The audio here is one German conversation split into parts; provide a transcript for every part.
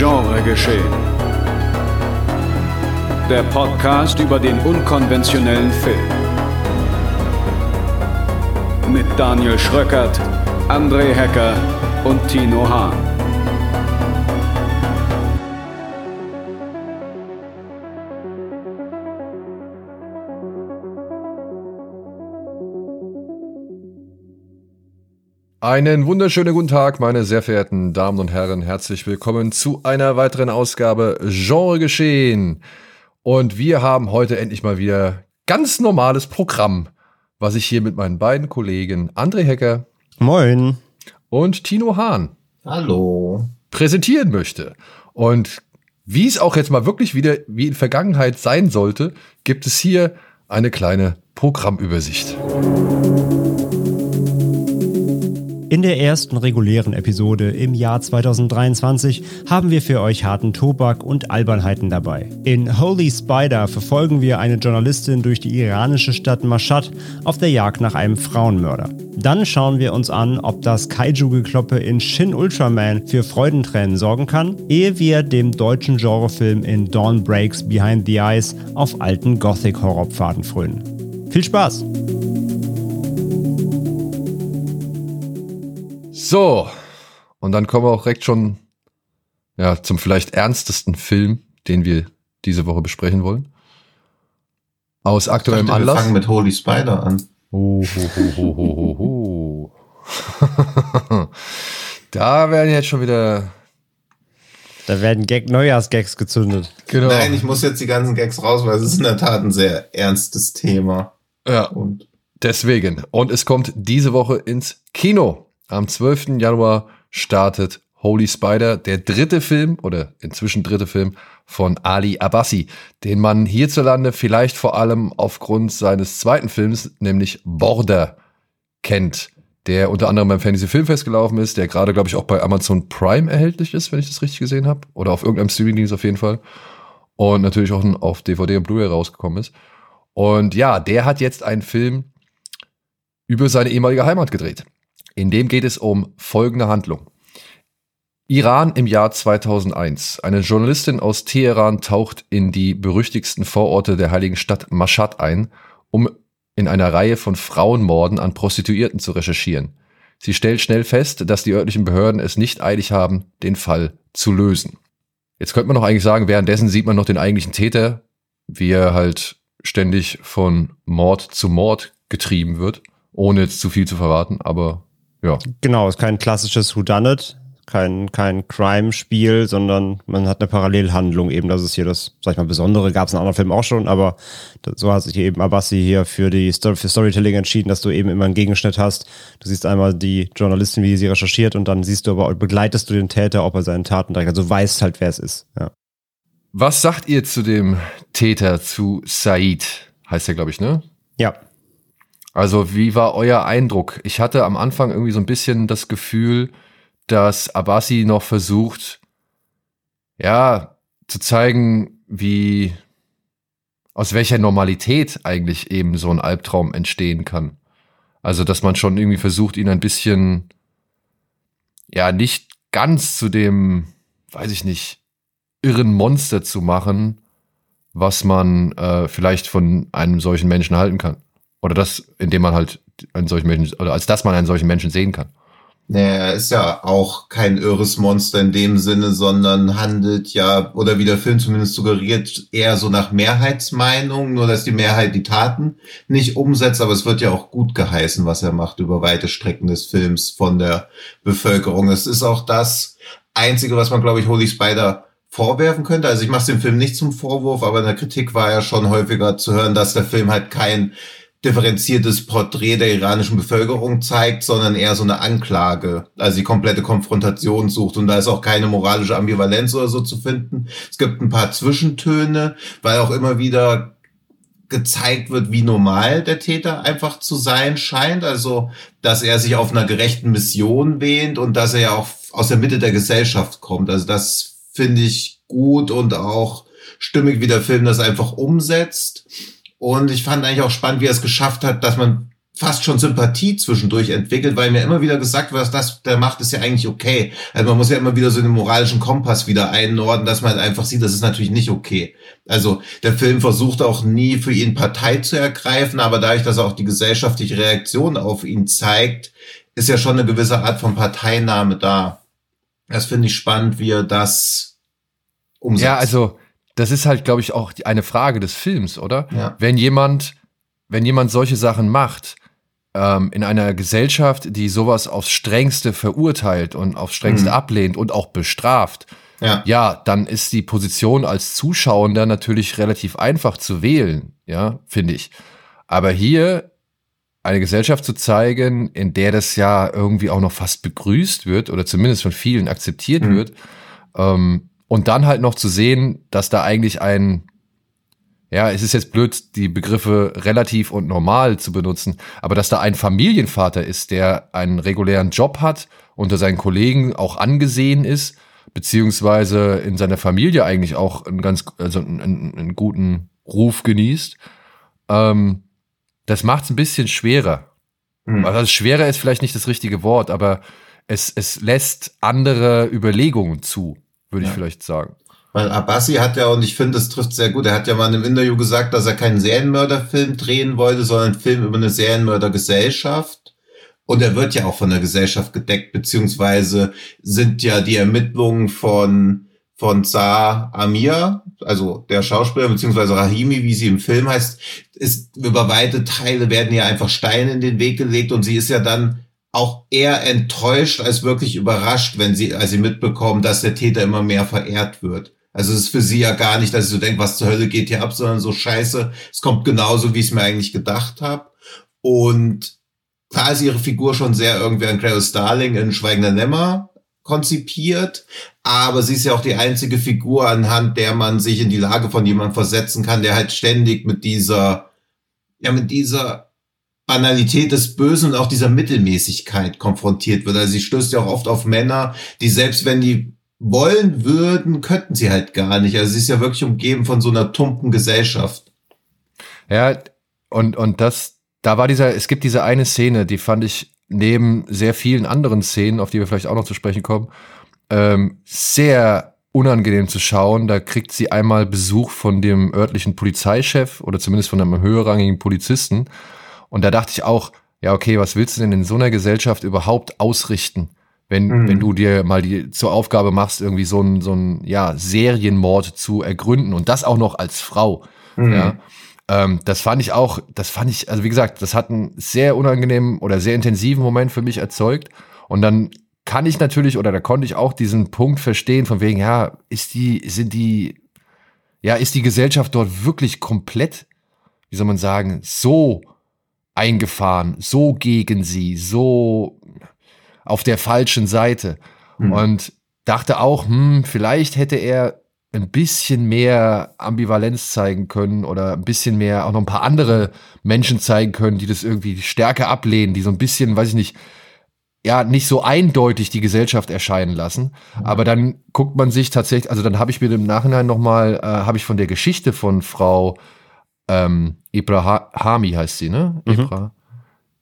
Genre geschehen. Der Podcast über den unkonventionellen Film. Mit Daniel Schröckert, André Hecker und Tino Hahn. Einen wunderschönen guten Tag, meine sehr verehrten Damen und Herren. Herzlich willkommen zu einer weiteren Ausgabe Genre geschehen. Und wir haben heute endlich mal wieder ganz normales Programm, was ich hier mit meinen beiden Kollegen André Hecker. Moin. Und Tino Hahn. Hallo. Präsentieren möchte. Und wie es auch jetzt mal wirklich wieder wie in Vergangenheit sein sollte, gibt es hier eine kleine Programmübersicht. In der ersten regulären Episode im Jahr 2023 haben wir für euch harten Tobak und Albernheiten dabei. In Holy Spider verfolgen wir eine Journalistin durch die iranische Stadt Mashhad auf der Jagd nach einem Frauenmörder. Dann schauen wir uns an, ob das Kaiju-Gekloppe in Shin Ultraman für Freudentränen sorgen kann, ehe wir dem deutschen Genrefilm in Dawn Breaks Behind the Eyes auf alten Gothic-Horrorpfaden frönen. Viel Spaß! So, und dann kommen wir auch direkt schon ja, zum vielleicht ernstesten Film, den wir diese Woche besprechen wollen. Aus aktuellem dachte, Anlass. Wir fangen mit Holy Spider an. Oh, ho, ho, ho, ho, ho, ho. da werden jetzt schon wieder. Da werden Gag Neujahrsgags gezündet. Genau. Nein, ich muss jetzt die ganzen Gags raus, weil es ist in der Tat ein sehr ernstes Thema. ja, Und deswegen. Und es kommt diese Woche ins Kino. Am 12. Januar startet Holy Spider, der dritte Film oder inzwischen dritte Film von Ali Abbasi, den man hierzulande vielleicht vor allem aufgrund seines zweiten Films, nämlich Border, kennt, der unter anderem beim Fantasy Filmfest gelaufen ist, der gerade, glaube ich, auch bei Amazon Prime erhältlich ist, wenn ich das richtig gesehen habe. Oder auf irgendeinem Streamingdienst auf jeden Fall. Und natürlich auch auf DVD und Blu-ray rausgekommen ist. Und ja, der hat jetzt einen Film über seine ehemalige Heimat gedreht. In dem geht es um folgende Handlung. Iran im Jahr 2001. Eine Journalistin aus Teheran taucht in die berüchtigsten Vororte der heiligen Stadt Mashhad ein, um in einer Reihe von Frauenmorden an Prostituierten zu recherchieren. Sie stellt schnell fest, dass die örtlichen Behörden es nicht eilig haben, den Fall zu lösen. Jetzt könnte man noch eigentlich sagen, währenddessen sieht man noch den eigentlichen Täter, wie er halt ständig von Mord zu Mord getrieben wird, ohne jetzt zu viel zu verraten, aber ja. Genau, ist kein klassisches Whodunit, kein, kein Crime-Spiel, sondern man hat eine Parallelhandlung eben. Das ist hier das, sag ich mal, Besondere. Gab es in anderen Filmen auch schon, aber das, so hat sich eben Abassi hier für die Story, für Storytelling entschieden, dass du eben immer einen Gegenschnitt hast. Du siehst einmal die Journalistin, wie sie recherchiert und dann siehst du aber, begleitest du den Täter, ob er seinen Taten trägt. Also weißt halt, wer es ist. Ja. Was sagt ihr zu dem Täter, zu Said? Heißt er, glaube ich, ne? Ja. Also, wie war euer Eindruck? Ich hatte am Anfang irgendwie so ein bisschen das Gefühl, dass Abassi noch versucht, ja, zu zeigen, wie, aus welcher Normalität eigentlich eben so ein Albtraum entstehen kann. Also, dass man schon irgendwie versucht, ihn ein bisschen, ja, nicht ganz zu dem, weiß ich nicht, irren Monster zu machen, was man äh, vielleicht von einem solchen Menschen halten kann. Oder das, indem man halt einen solchen Menschen, oder als dass man einen solchen Menschen sehen kann. naja, er ist ja auch kein irres Monster in dem Sinne, sondern handelt ja, oder wie der Film zumindest suggeriert, eher so nach Mehrheitsmeinung, nur dass die Mehrheit die Taten nicht umsetzt, aber es wird ja auch gut geheißen, was er macht über weite Strecken des Films von der Bevölkerung. Es ist auch das Einzige, was man, glaube ich, Holy Spider vorwerfen könnte. Also ich mache dem Film nicht zum Vorwurf, aber in der Kritik war ja schon häufiger zu hören, dass der Film halt kein differenziertes Porträt der iranischen Bevölkerung zeigt, sondern eher so eine Anklage, also die komplette Konfrontation sucht und da ist auch keine moralische Ambivalenz oder so zu finden. Es gibt ein paar Zwischentöne, weil auch immer wieder gezeigt wird, wie normal der Täter einfach zu sein scheint, also dass er sich auf einer gerechten Mission wähnt und dass er ja auch aus der Mitte der Gesellschaft kommt. Also das finde ich gut und auch stimmig, wie der Film das einfach umsetzt. Und ich fand eigentlich auch spannend, wie er es geschafft hat, dass man fast schon Sympathie zwischendurch entwickelt, weil mir immer wieder gesagt wird, das der macht, ist ja eigentlich okay. Also man muss ja immer wieder so den moralischen Kompass wieder einnorden, dass man halt einfach sieht, das ist natürlich nicht okay. Also der Film versucht auch nie für ihn Partei zu ergreifen, aber dadurch, dass er auch die gesellschaftliche Reaktion auf ihn zeigt, ist ja schon eine gewisse Art von Parteinahme da. Das finde ich spannend, wie er das umsetzt. Ja, also das ist halt, glaube ich, auch eine Frage des Films, oder? Ja. Wenn jemand, wenn jemand solche Sachen macht, ähm, in einer Gesellschaft, die sowas aufs Strengste verurteilt und aufs Strengste mhm. ablehnt und auch bestraft, ja. ja, dann ist die Position als Zuschauender natürlich relativ einfach zu wählen, ja, finde ich. Aber hier eine Gesellschaft zu zeigen, in der das ja irgendwie auch noch fast begrüßt wird oder zumindest von vielen akzeptiert mhm. wird, ähm, und dann halt noch zu sehen, dass da eigentlich ein ja, es ist jetzt blöd, die Begriffe relativ und normal zu benutzen, aber dass da ein Familienvater ist, der einen regulären Job hat, unter seinen Kollegen auch angesehen ist, beziehungsweise in seiner Familie eigentlich auch einen ganz, also einen, einen guten Ruf genießt, ähm, das macht es ein bisschen schwerer. Mhm. Also schwerer ist vielleicht nicht das richtige Wort, aber es, es lässt andere Überlegungen zu, würde ja. ich vielleicht sagen. Weil Abassi hat ja, und ich finde, das trifft sehr gut, er hat ja mal in einem Interview gesagt, dass er keinen Serienmörderfilm drehen wollte, sondern einen Film über eine Serienmördergesellschaft. Und er wird ja auch von der Gesellschaft gedeckt, beziehungsweise sind ja die Ermittlungen von, von Saar Amir, also der Schauspieler, beziehungsweise Rahimi, wie sie im Film heißt, ist über weite Teile werden ja einfach Steine in den Weg gelegt und sie ist ja dann auch eher enttäuscht als wirklich überrascht, wenn sie, als sie mitbekommen, dass der Täter immer mehr verehrt wird. Also es ist für sie ja gar nicht, dass sie so denkt, was zur Hölle geht hier ab, sondern so scheiße, es kommt genauso, wie ich es mir eigentlich gedacht habe. Und klar ist ihre Figur schon sehr irgendwie an Claire Starling in Schweigender Lämmer konzipiert, aber sie ist ja auch die einzige Figur, anhand der man sich in die Lage von jemandem versetzen kann, der halt ständig mit dieser, ja, mit dieser Banalität des Bösen und auch dieser Mittelmäßigkeit konfrontiert wird. Also sie stößt ja auch oft auf Männer, die selbst wenn die wollen würden, könnten sie halt gar nicht. Also sie ist ja wirklich umgeben von so einer tumpen Gesellschaft. Ja, und, und das, da war dieser, es gibt diese eine Szene, die fand ich neben sehr vielen anderen Szenen, auf die wir vielleicht auch noch zu sprechen kommen, ähm, sehr unangenehm zu schauen. Da kriegt sie einmal Besuch von dem örtlichen Polizeichef oder zumindest von einem höherrangigen Polizisten. Und da dachte ich auch, ja, okay, was willst du denn in so einer Gesellschaft überhaupt ausrichten? wenn, mhm. wenn du dir mal die zur Aufgabe machst, irgendwie so ein, so ein ja, Serienmord zu ergründen und das auch noch als Frau. Mhm. Ja. Ähm, das fand ich auch, das fand ich, also wie gesagt, das hat einen sehr unangenehmen oder sehr intensiven Moment für mich erzeugt. Und dann kann ich natürlich oder da konnte ich auch diesen Punkt verstehen, von wegen, ja, ist die, sind die, ja, ist die Gesellschaft dort wirklich komplett, wie soll man sagen, so eingefahren, so gegen sie, so auf der falschen Seite. Mhm. Und dachte auch, hm, vielleicht hätte er ein bisschen mehr Ambivalenz zeigen können oder ein bisschen mehr auch noch ein paar andere Menschen zeigen können, die das irgendwie stärker ablehnen, die so ein bisschen, weiß ich nicht, ja, nicht so eindeutig die Gesellschaft erscheinen lassen. Aber dann guckt man sich tatsächlich, also dann habe ich mir im Nachhinein nochmal, äh, habe ich von der Geschichte von Frau ähm, Ibrahami heißt sie, ne? Mhm. Ibra,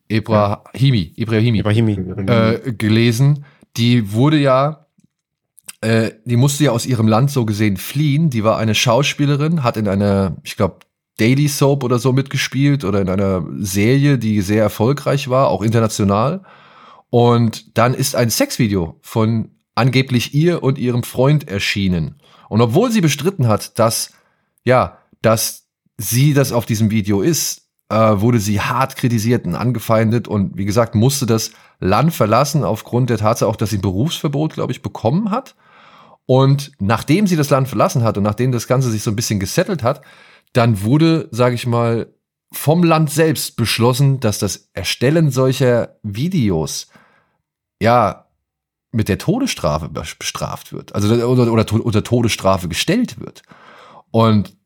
Ibrahimi, Ibrahimi, Ibrahimi. Äh, gelesen. Die wurde ja, äh, die musste ja aus ihrem Land so gesehen fliehen. Die war eine Schauspielerin, hat in einer, ich glaube, Daily Soap oder so mitgespielt oder in einer Serie, die sehr erfolgreich war, auch international. Und dann ist ein Sexvideo von angeblich ihr und ihrem Freund erschienen. Und obwohl sie bestritten hat, dass, ja, dass sie das auf diesem Video ist, äh, wurde sie hart kritisiert und angefeindet und wie gesagt, musste das Land verlassen aufgrund der Tatsache auch, dass sie Berufsverbot, glaube ich, bekommen hat. Und nachdem sie das Land verlassen hat und nachdem das Ganze sich so ein bisschen gesettelt hat, dann wurde, sage ich mal, vom Land selbst beschlossen, dass das Erstellen solcher Videos ja mit der Todesstrafe bestraft wird, also oder, oder unter Todesstrafe gestellt wird. Und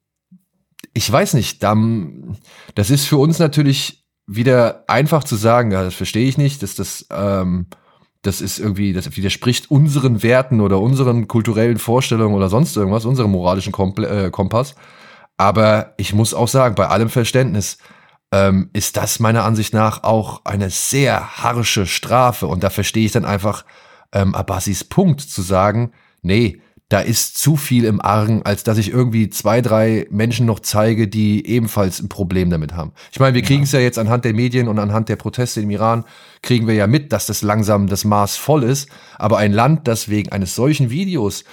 ich weiß nicht, das ist für uns natürlich wieder einfach zu sagen, ja, das verstehe ich nicht, dass das, ähm, das ist irgendwie, das widerspricht unseren Werten oder unseren kulturellen Vorstellungen oder sonst irgendwas, unserem moralischen äh, Kompass. Aber ich muss auch sagen, bei allem Verständnis, ähm, ist das meiner Ansicht nach auch eine sehr harsche Strafe. Und da verstehe ich dann einfach ähm, Abbasis Punkt zu sagen, nee, da ist zu viel im Argen, als dass ich irgendwie zwei, drei Menschen noch zeige, die ebenfalls ein Problem damit haben. Ich meine, wir kriegen es ja. ja jetzt anhand der Medien und anhand der Proteste im Iran, kriegen wir ja mit, dass das langsam das Maß voll ist. Aber ein Land, das wegen eines solchen Videos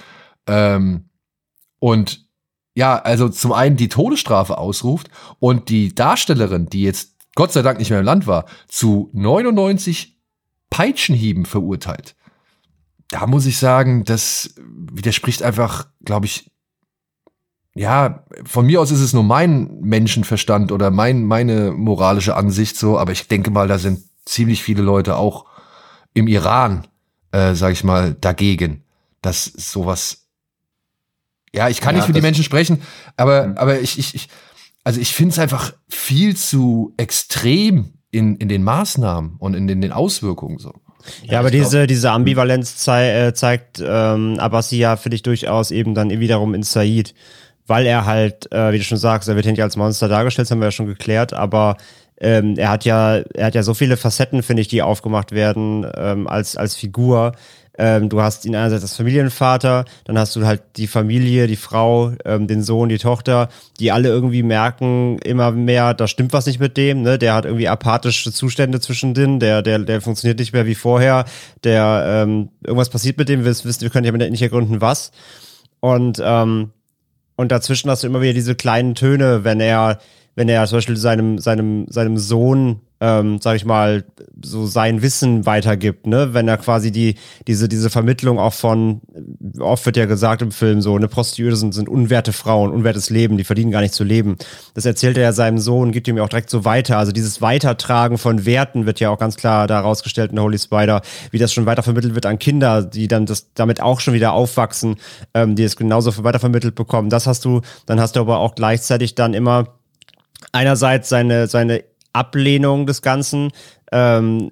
ähm, und ja, also zum einen die Todesstrafe ausruft und die Darstellerin, die jetzt Gott sei Dank nicht mehr im Land war, zu 99 Peitschenhieben verurteilt da muss ich sagen, das widerspricht einfach, glaube ich, ja, von mir aus ist es nur mein Menschenverstand oder mein, meine moralische Ansicht so, aber ich denke mal, da sind ziemlich viele Leute auch im Iran, äh, sag ich mal, dagegen, dass sowas, ja, ich kann ja, nicht für die Menschen sprechen, aber, mhm. aber ich, ich, ich, also ich finde es einfach viel zu extrem in, in den Maßnahmen und in den, in den Auswirkungen so. Ja, ja aber diese, glaub, diese Ambivalenz zei äh, zeigt ähm, Abbasi ja für dich durchaus eben dann wiederum in Said, weil er halt, äh, wie du schon sagst, er wird ja nicht als Monster dargestellt, das haben wir ja schon geklärt, aber ähm, er hat ja, er hat ja so viele Facetten, finde ich, die aufgemacht werden ähm, als, als Figur, ähm, du hast ihn einerseits als Familienvater, dann hast du halt die Familie, die Frau, ähm, den Sohn, die Tochter, die alle irgendwie merken immer mehr, da stimmt was nicht mit dem, ne? Der hat irgendwie apathische Zustände zwischendrin, der, der, der funktioniert nicht mehr wie vorher, der ähm, irgendwas passiert mit dem, wir wir können ja nicht ergründen, was. Und, ähm, und dazwischen hast du immer wieder diese kleinen Töne, wenn er, wenn er zum Beispiel seinem, seinem, seinem Sohn ähm, sag ich mal, so sein Wissen weitergibt, ne? Wenn er quasi die, diese, diese Vermittlung auch von, oft wird ja gesagt im Film so, ne, Prostituierte sind, sind unwerte Frauen, unwertes Leben, die verdienen gar nicht zu leben. Das erzählt er ja seinem Sohn, gibt ihm ja auch direkt so weiter. Also dieses Weitertragen von Werten wird ja auch ganz klar da rausgestellt in Holy Spider, wie das schon weitervermittelt wird an Kinder, die dann das damit auch schon wieder aufwachsen, ähm, die es genauso weitervermittelt bekommen. Das hast du, dann hast du aber auch gleichzeitig dann immer einerseits seine, seine Ablehnung des Ganzen, ähm,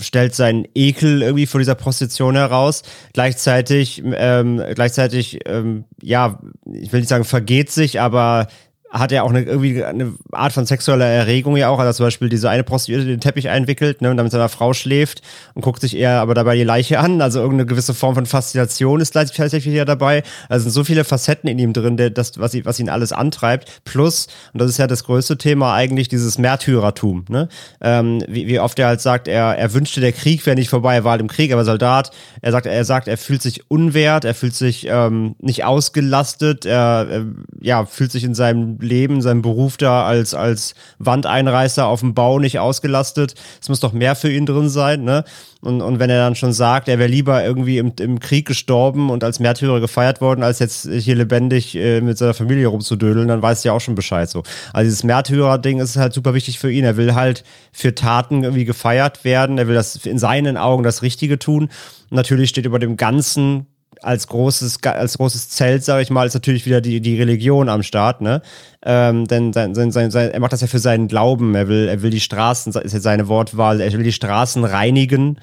stellt seinen Ekel irgendwie vor dieser Prostitution heraus. Gleichzeitig, ähm, gleichzeitig, ähm, ja, ich will nicht sagen vergeht sich, aber hat er auch eine, irgendwie eine Art von sexueller Erregung ja auch. Also zum Beispiel diese eine Prostituierte den Teppich einwickelt ne, und dann mit seiner Frau schläft und guckt sich eher aber dabei die Leiche an. Also irgendeine gewisse Form von Faszination ist tatsächlich ja dabei. Also sind so viele Facetten in ihm drin, der, das, was, was ihn alles antreibt. Plus, und das ist ja das größte Thema eigentlich, dieses Märtyrertum. Ne? Ähm, wie, wie oft er halt sagt, er, er wünschte, der Krieg wäre nicht vorbei, er war halt im Krieg, aber Soldat. Er sagt, er sagt, er fühlt sich unwert, er fühlt sich ähm, nicht ausgelastet, er, er ja, fühlt sich in seinem Leben, seinem Beruf da als, als Wandeinreißer auf dem Bau nicht ausgelastet. Es muss doch mehr für ihn drin sein, ne? Und, und wenn er dann schon sagt, er wäre lieber irgendwie im, im Krieg gestorben und als Märtyrer gefeiert worden, als jetzt hier lebendig äh, mit seiner Familie rumzudödeln, dann weiß er ja auch schon Bescheid so. Also dieses Märtyrer-Ding ist halt super wichtig für ihn. Er will halt für Taten irgendwie gefeiert werden. Er will das in seinen Augen das Richtige tun. Natürlich steht über dem Ganzen als großes, als großes Zelt, sage ich mal, ist natürlich wieder die, die Religion am Start, ne? Ähm, denn sein, sein, sein, er macht das ja für seinen Glauben. Er will, er will die Straßen, ist ja seine Wortwahl, er will die Straßen reinigen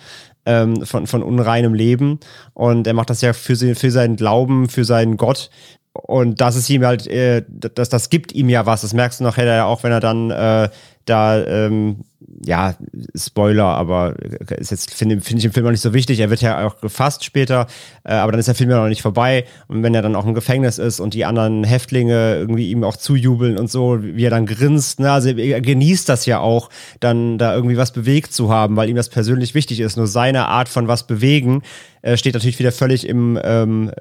ähm, von, von unreinem Leben. Und er macht das ja für, für seinen Glauben, für seinen Gott. Und das ist ihm halt, äh, das, das gibt ihm ja was. Das merkst du nachher ja auch, wenn er dann äh, da ähm, ja, Spoiler, aber ist jetzt, finde find ich im Film auch nicht so wichtig. Er wird ja auch gefasst später, äh, aber dann ist der Film ja noch nicht vorbei. Und wenn er dann auch im Gefängnis ist und die anderen Häftlinge irgendwie ihm auch zujubeln und so, wie er dann grinst, ne? also er genießt das ja auch, dann da irgendwie was bewegt zu haben, weil ihm das persönlich wichtig ist. Nur seine Art von was bewegen äh, steht natürlich wieder völlig im, ähm,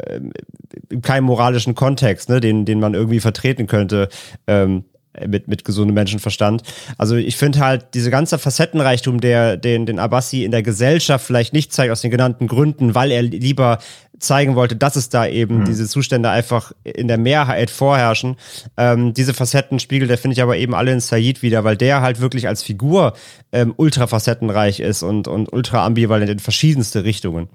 in keinem moralischen Kontext, ne? den, den man irgendwie vertreten könnte. Ähm, äh, mit, mit gesundem Menschenverstand. Also ich finde halt, diese ganze Facettenreichtum, der den, den Abbasi in der Gesellschaft vielleicht nicht zeigt, aus den genannten Gründen, weil er lieber zeigen wollte, dass es da eben mhm. diese Zustände einfach in der Mehrheit vorherrschen. Ähm, diese Facetten spiegelt er, finde ich, aber eben alle in Said wieder, weil der halt wirklich als Figur ähm, ultra facettenreich ist und, und ultra ambivalent in verschiedenste Richtungen.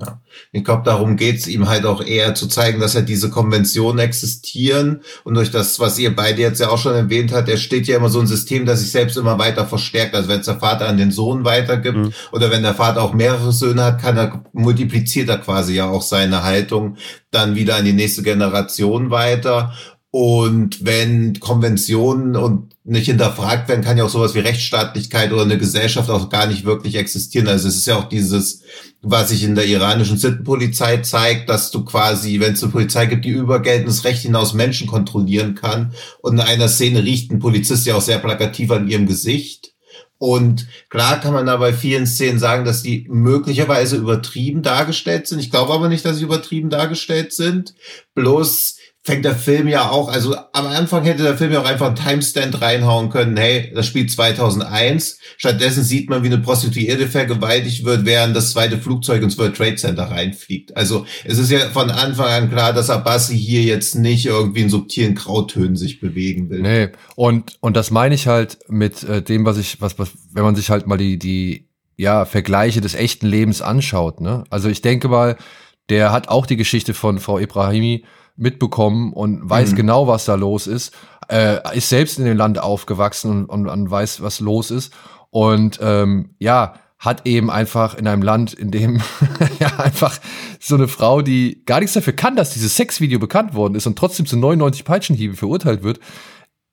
Ja. Ich glaube, darum geht's ihm halt auch eher zu zeigen, dass halt diese Konventionen existieren und durch das, was ihr beide jetzt ja auch schon erwähnt habt, er steht ja immer so ein System, das sich selbst immer weiter verstärkt. Also wenn es der Vater an den Sohn weitergibt mhm. oder wenn der Vater auch mehrere Söhne hat, kann er multipliziert er quasi ja auch seine Haltung dann wieder an die nächste Generation weiter Und wenn Konventionen und nicht hinterfragt werden, kann ja auch sowas wie Rechtsstaatlichkeit oder eine Gesellschaft auch gar nicht wirklich existieren. Also es ist ja auch dieses, was sich in der iranischen Sittenpolizei zeigt, dass du quasi, wenn es eine Polizei gibt, die über geltendes Recht hinaus Menschen kontrollieren kann. Und in einer Szene riecht ein Polizist ja auch sehr plakativ an ihrem Gesicht. Und klar kann man da bei vielen Szenen sagen, dass die möglicherweise übertrieben dargestellt sind. Ich glaube aber nicht, dass sie übertrieben dargestellt sind. Bloß fängt der Film ja auch, also am Anfang hätte der Film ja auch einfach einen Timestamp reinhauen können, hey, das spielt 2001. Stattdessen sieht man, wie eine Prostituierte vergewaltigt wird, während das zweite Flugzeug ins World Trade Center reinfliegt. Also es ist ja von Anfang an klar, dass Abassi hier jetzt nicht irgendwie in subtilen Grautönen sich bewegen will. Nee, und, und das meine ich halt mit äh, dem, was ich, was, was, wenn man sich halt mal die, die, ja, Vergleiche des echten Lebens anschaut, ne? Also ich denke mal, der hat auch die Geschichte von Frau Ibrahimi mitbekommen und weiß mhm. genau, was da los ist. Äh, ist selbst in dem Land aufgewachsen und, und, weiß, was los ist. Und ähm, ja, hat eben einfach in einem Land, in dem ja einfach so eine Frau, die gar nichts dafür kann, dass dieses Sexvideo bekannt worden ist und trotzdem zu 99 Peitschenhieben verurteilt wird,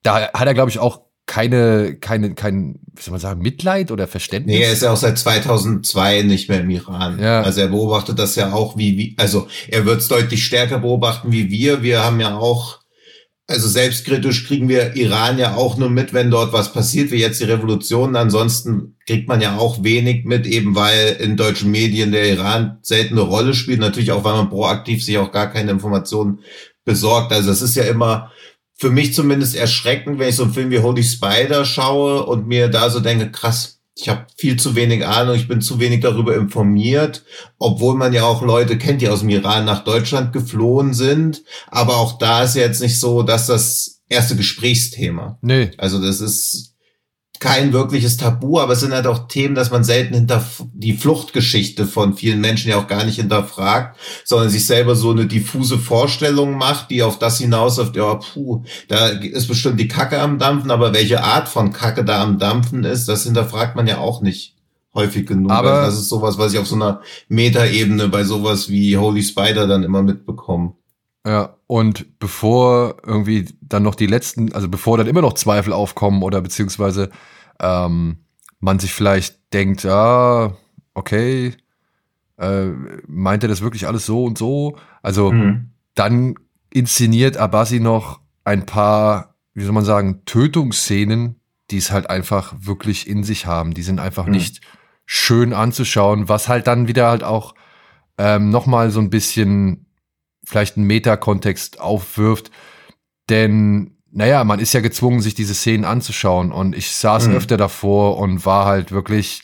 da hat er, glaube ich, auch keine, keine, kein, wie soll man sagen, Mitleid oder Verständnis? Nee, er ist ja auch seit 2002 nicht mehr im Iran. Ja. Also er beobachtet das ja auch wie, wie also er wird es deutlich stärker beobachten wie wir. Wir haben ja auch, also selbstkritisch kriegen wir Iran ja auch nur mit, wenn dort was passiert, wie jetzt die Revolution. Ansonsten kriegt man ja auch wenig mit, eben weil in deutschen Medien der Iran selten eine Rolle spielt. Natürlich auch, weil man proaktiv sich auch gar keine Informationen besorgt. Also es ist ja immer, für mich zumindest erschreckend, wenn ich so einen Film wie Holy Spider schaue und mir da so denke, krass, ich habe viel zu wenig Ahnung, ich bin zu wenig darüber informiert, obwohl man ja auch Leute kennt, die aus dem Iran nach Deutschland geflohen sind. Aber auch da ist ja jetzt nicht so, dass das erste Gesprächsthema. Nee. Also das ist kein wirkliches Tabu, aber es sind halt auch Themen, dass man selten hinter die Fluchtgeschichte von vielen Menschen ja auch gar nicht hinterfragt, sondern sich selber so eine diffuse Vorstellung macht, die auf das hinausläuft, ja, puh, da ist bestimmt die Kacke am Dampfen, aber welche Art von Kacke da am Dampfen ist, das hinterfragt man ja auch nicht häufig genug. Aber also das ist sowas, was ich auf so einer Metaebene bei sowas wie Holy Spider dann immer mitbekomme. Ja, und bevor irgendwie dann noch die letzten, also bevor dann immer noch Zweifel aufkommen oder beziehungsweise ähm, man sich vielleicht denkt, ah, okay, äh, meint er das wirklich alles so und so? Also mhm. dann inszeniert Abassi noch ein paar, wie soll man sagen, Tötungsszenen, die es halt einfach wirklich in sich haben. Die sind einfach mhm. nicht schön anzuschauen, was halt dann wieder halt auch ähm, noch mal so ein bisschen vielleicht einen Metakontext aufwirft. Denn, naja, man ist ja gezwungen, sich diese Szenen anzuschauen. Und ich saß mhm. öfter davor und war halt wirklich,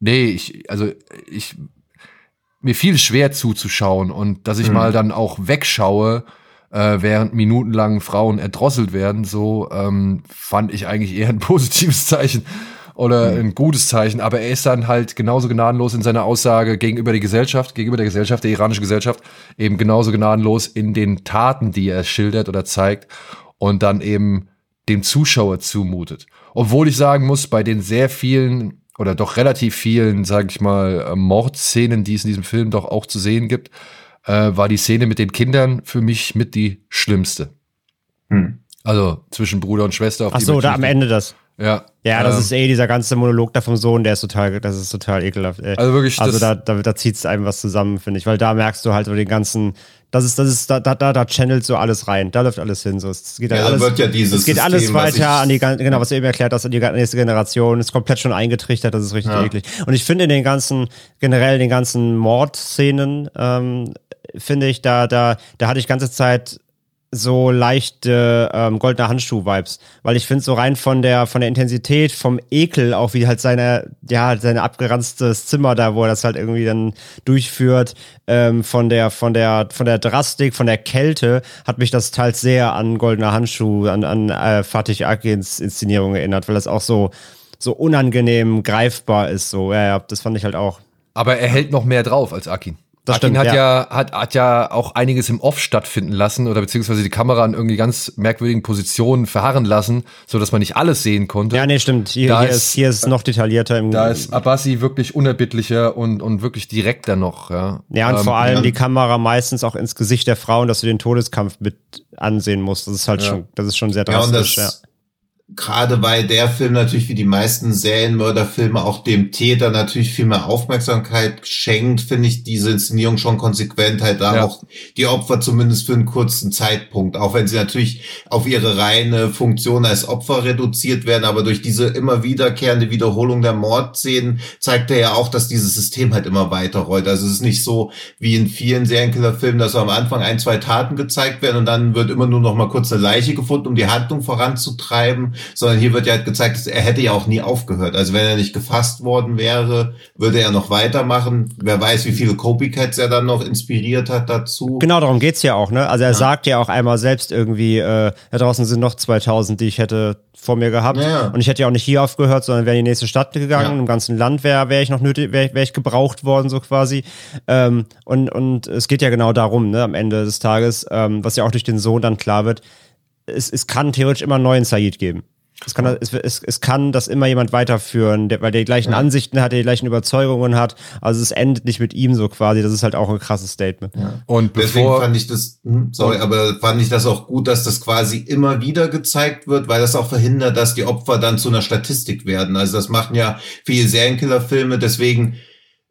nee, ich, also ich, mir fiel schwer zuzuschauen und dass ich mhm. mal dann auch wegschaue, äh, während minutenlang Frauen erdrosselt werden, so ähm, fand ich eigentlich eher ein positives Zeichen oder mhm. ein gutes Zeichen, aber er ist dann halt genauso gnadenlos in seiner Aussage gegenüber der Gesellschaft, gegenüber der Gesellschaft, der iranischen Gesellschaft, eben genauso gnadenlos in den Taten, die er schildert oder zeigt und dann eben dem Zuschauer zumutet. Obwohl ich sagen muss, bei den sehr vielen oder doch relativ vielen, sage ich mal, Mordszenen, die es in diesem Film doch auch zu sehen gibt, äh, war die Szene mit den Kindern für mich mit die schlimmste. Hm. Also zwischen Bruder und Schwester. Auf Ach so, da am Ende das. Ja. Ja, das ähm, ist eh dieser ganze Monolog da vom Sohn, der ist total, das ist total ekelhaft. Ey. Also wirklich. Also da, da, da zieht es einem was zusammen, finde ich, weil da merkst du halt so den ganzen, das ist, das ist, da, da, da channelt so alles rein, da läuft alles hin. So. Es geht ja, alles, wird ja dieses es geht System, alles weiter an die, genau, was du eben erklärt hast, an die nächste Generation, ist komplett schon eingetrichtert, das ist richtig ja. eklig. Und ich finde in den ganzen, generell in den ganzen Mordszenen, ähm, finde ich, da, da, da hatte ich ganze Zeit so leichte ähm, goldene Handschuh-Vibes, weil ich finde so rein von der von der Intensität, vom Ekel, auch wie halt seine ja seine abgeranztes Zimmer da, wo er das halt irgendwie dann durchführt, ähm, von der von der von der Drastik, von der Kälte, hat mich das teils sehr an goldener Handschuh, an an äh, Fatih Akins Inszenierung erinnert, weil das auch so so unangenehm greifbar ist. So ja, ja, das fand ich halt auch. Aber er hält noch mehr drauf als Akin. Das stimmt, hat ja. ja, hat, hat ja auch einiges im Off stattfinden lassen oder beziehungsweise die Kamera in irgendwie ganz merkwürdigen Positionen verharren lassen, so dass man nicht alles sehen konnte. Ja, nee, stimmt. Hier, Da hier, ist- ist, hier ist es noch detaillierter im Da ist Abassi wirklich unerbittlicher und, und wirklich direkter noch, ja. Ja, und Ähm, vor allem ja. die Kamera meistens auch ins Gesicht der Frauen, dass du den Todeskampf mit ansehen musst. Das ist halt Ja. schon, das ist schon sehr Ja, und drastisch, das, ja. Gerade weil der Film natürlich wie die meisten Serienmörderfilme auch dem Täter natürlich viel mehr Aufmerksamkeit schenkt, finde ich diese Inszenierung schon konsequent, halt da Ja. auch die Opfer zumindest für einen kurzen Zeitpunkt, auch wenn sie natürlich auf ihre reine Funktion als Opfer reduziert werden, aber durch diese immer wiederkehrende Wiederholung der Mordszenen zeigt er ja auch, dass dieses System halt immer weiter rollt. Also es ist nicht so wie in vielen Serienkillerfilmen, dass am Anfang ein, zwei Taten gezeigt werden und dann wird immer nur noch mal kurz eine Leiche gefunden, um die Handlung voranzutreiben, sondern hier wird ja halt gezeigt, dass er hätte ja auch nie aufgehört. Also wenn er nicht gefasst worden wäre, würde er noch weitermachen. Wer weiß, wie viele Copycats er dann noch inspiriert hat dazu. Genau, darum geht's ja auch, ne? Also er sagt ja auch einmal selbst irgendwie, äh, da draußen sind noch 2000, die ich hätte vor mir gehabt. Ja, ja. Und ich hätte ja auch nicht hier aufgehört, sondern wäre in die nächste Stadt gegangen. Ja. Im ganzen Land wäre wär ich noch nötig, wäre wär ich gebraucht worden, so quasi. Ähm, und, und es geht ja genau darum, ne, am Ende des Tages, ähm, was ja auch durch den Sohn dann klar wird, es, es kann theoretisch immer einen neuen Said geben. Es kann, es, es, es kann das immer jemand weiterführen, der, weil der die gleichen Ansichten hat, der die gleichen Überzeugungen hat. Also es endet nicht mit ihm so quasi. Das ist halt auch ein krasses Statement. Und Deswegen fand ich das, hm, sorry, aber fand ich das auch gut, dass das quasi immer wieder gezeigt wird, weil das auch verhindert, dass die Opfer dann zu einer Statistik werden. Also das machen ja viele Serienkillerfilme, deswegen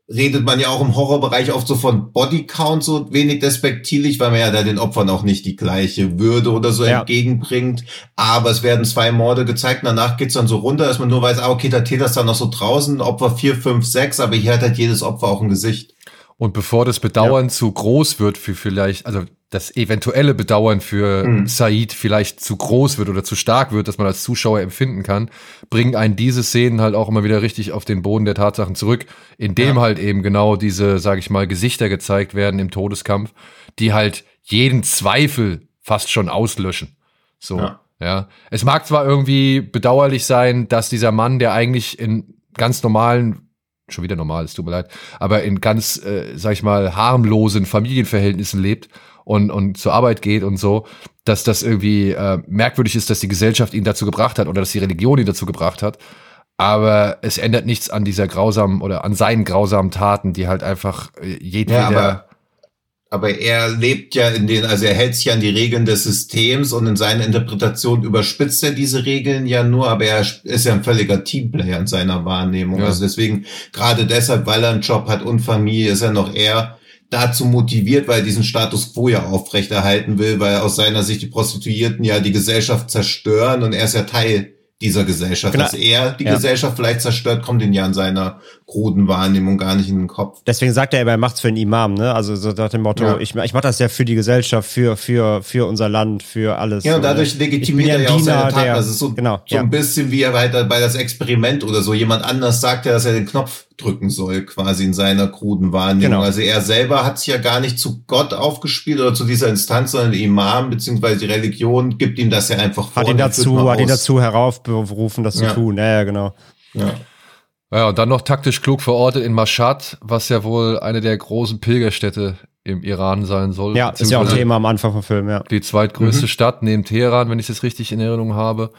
redet man ja auch im Horrorbereich oft so von Bodycount so wenig despektierlich, weil man ja da den Opfern auch nicht die gleiche Würde oder so Ja. entgegenbringt. Aber es werden zwei Morde gezeigt, und danach geht's dann so runter, dass man nur weiß, ah, okay, der Täter ist dann noch so draußen, Opfer vier, fünf, sechs, aber hier hat halt jedes Opfer auch ein Gesicht. Und bevor das Bedauern zu groß wird für vielleicht, also das eventuelle Bedauern für Mhm. Said vielleicht zu groß wird oder zu stark wird, dass man als Zuschauer empfinden kann, bringen einen diese Szenen halt auch immer wieder richtig auf den Boden der Tatsachen zurück, indem Ja. halt eben genau diese, sage ich mal, Gesichter gezeigt werden im Todeskampf, die halt jeden Zweifel fast schon auslöschen. So, ja. Ja. Es mag zwar irgendwie bedauerlich sein, dass dieser Mann, der eigentlich in ganz normalen schon wieder normal, es tut mir leid, aber in ganz, äh, sag ich mal, harmlosen Familienverhältnissen lebt und, und zur Arbeit geht und so, dass das irgendwie äh, merkwürdig ist, dass die Gesellschaft ihn dazu gebracht hat oder dass die Religion ihn dazu gebracht hat. Aber es ändert nichts an dieser grausamen oder an seinen grausamen Taten, die halt einfach äh, jedweder. Ja, aber, er lebt ja in den, also er hält sich an die Regeln des Systems und in seiner Interpretation überspitzt er diese Regeln ja nur, aber er ist ja ein völliger Teamplayer in seiner Wahrnehmung. Ja. Also deswegen, gerade deshalb, weil er einen Job hat und Familie, ist er noch eher dazu motiviert, weil er diesen Status quo ja aufrechterhalten will, weil aus seiner Sicht die Prostituierten ja die Gesellschaft zerstören und er ist ja Teil dieser Gesellschaft. Genau. Dass er die Ja. Gesellschaft vielleicht zerstört, kommt ihm ja in seiner kruden Wahrnehmung gar nicht in den Kopf. Deswegen sagt er immer, er macht's für einen Imam, ne? Also so nach dem Motto, Ja. ich, ich mach das ja für die Gesellschaft, für, für, für unser Land, für alles. Ja, und dadurch legitimiert ja er ja auch seine Taten. der- es ist so, genau, so ja. ein bisschen wie er halt bei das Experiment oder so. Jemand anders sagt ja, dass er den Knopf drücken soll, quasi in seiner kruden Wahrnehmung. Genau. Also er selber hat sich ja gar nicht zu Gott aufgespielt oder zu dieser Instanz, sondern der Imam beziehungsweise die Religion gibt ihm das ja einfach vor. Hat ihn dazu, hat ihn dazu heraufberufen, das zu tun. Ja, ja, genau. Ja. Ja, und dann noch taktisch klug verortet in Mashhad, was ja wohl eine der großen Pilgerstädte im Iran sein soll. Ja, ist ja auch Thema am Anfang vom Film, ja. Die zweitgrößte Mhm. Stadt neben Teheran, wenn ich das richtig in Erinnerung habe.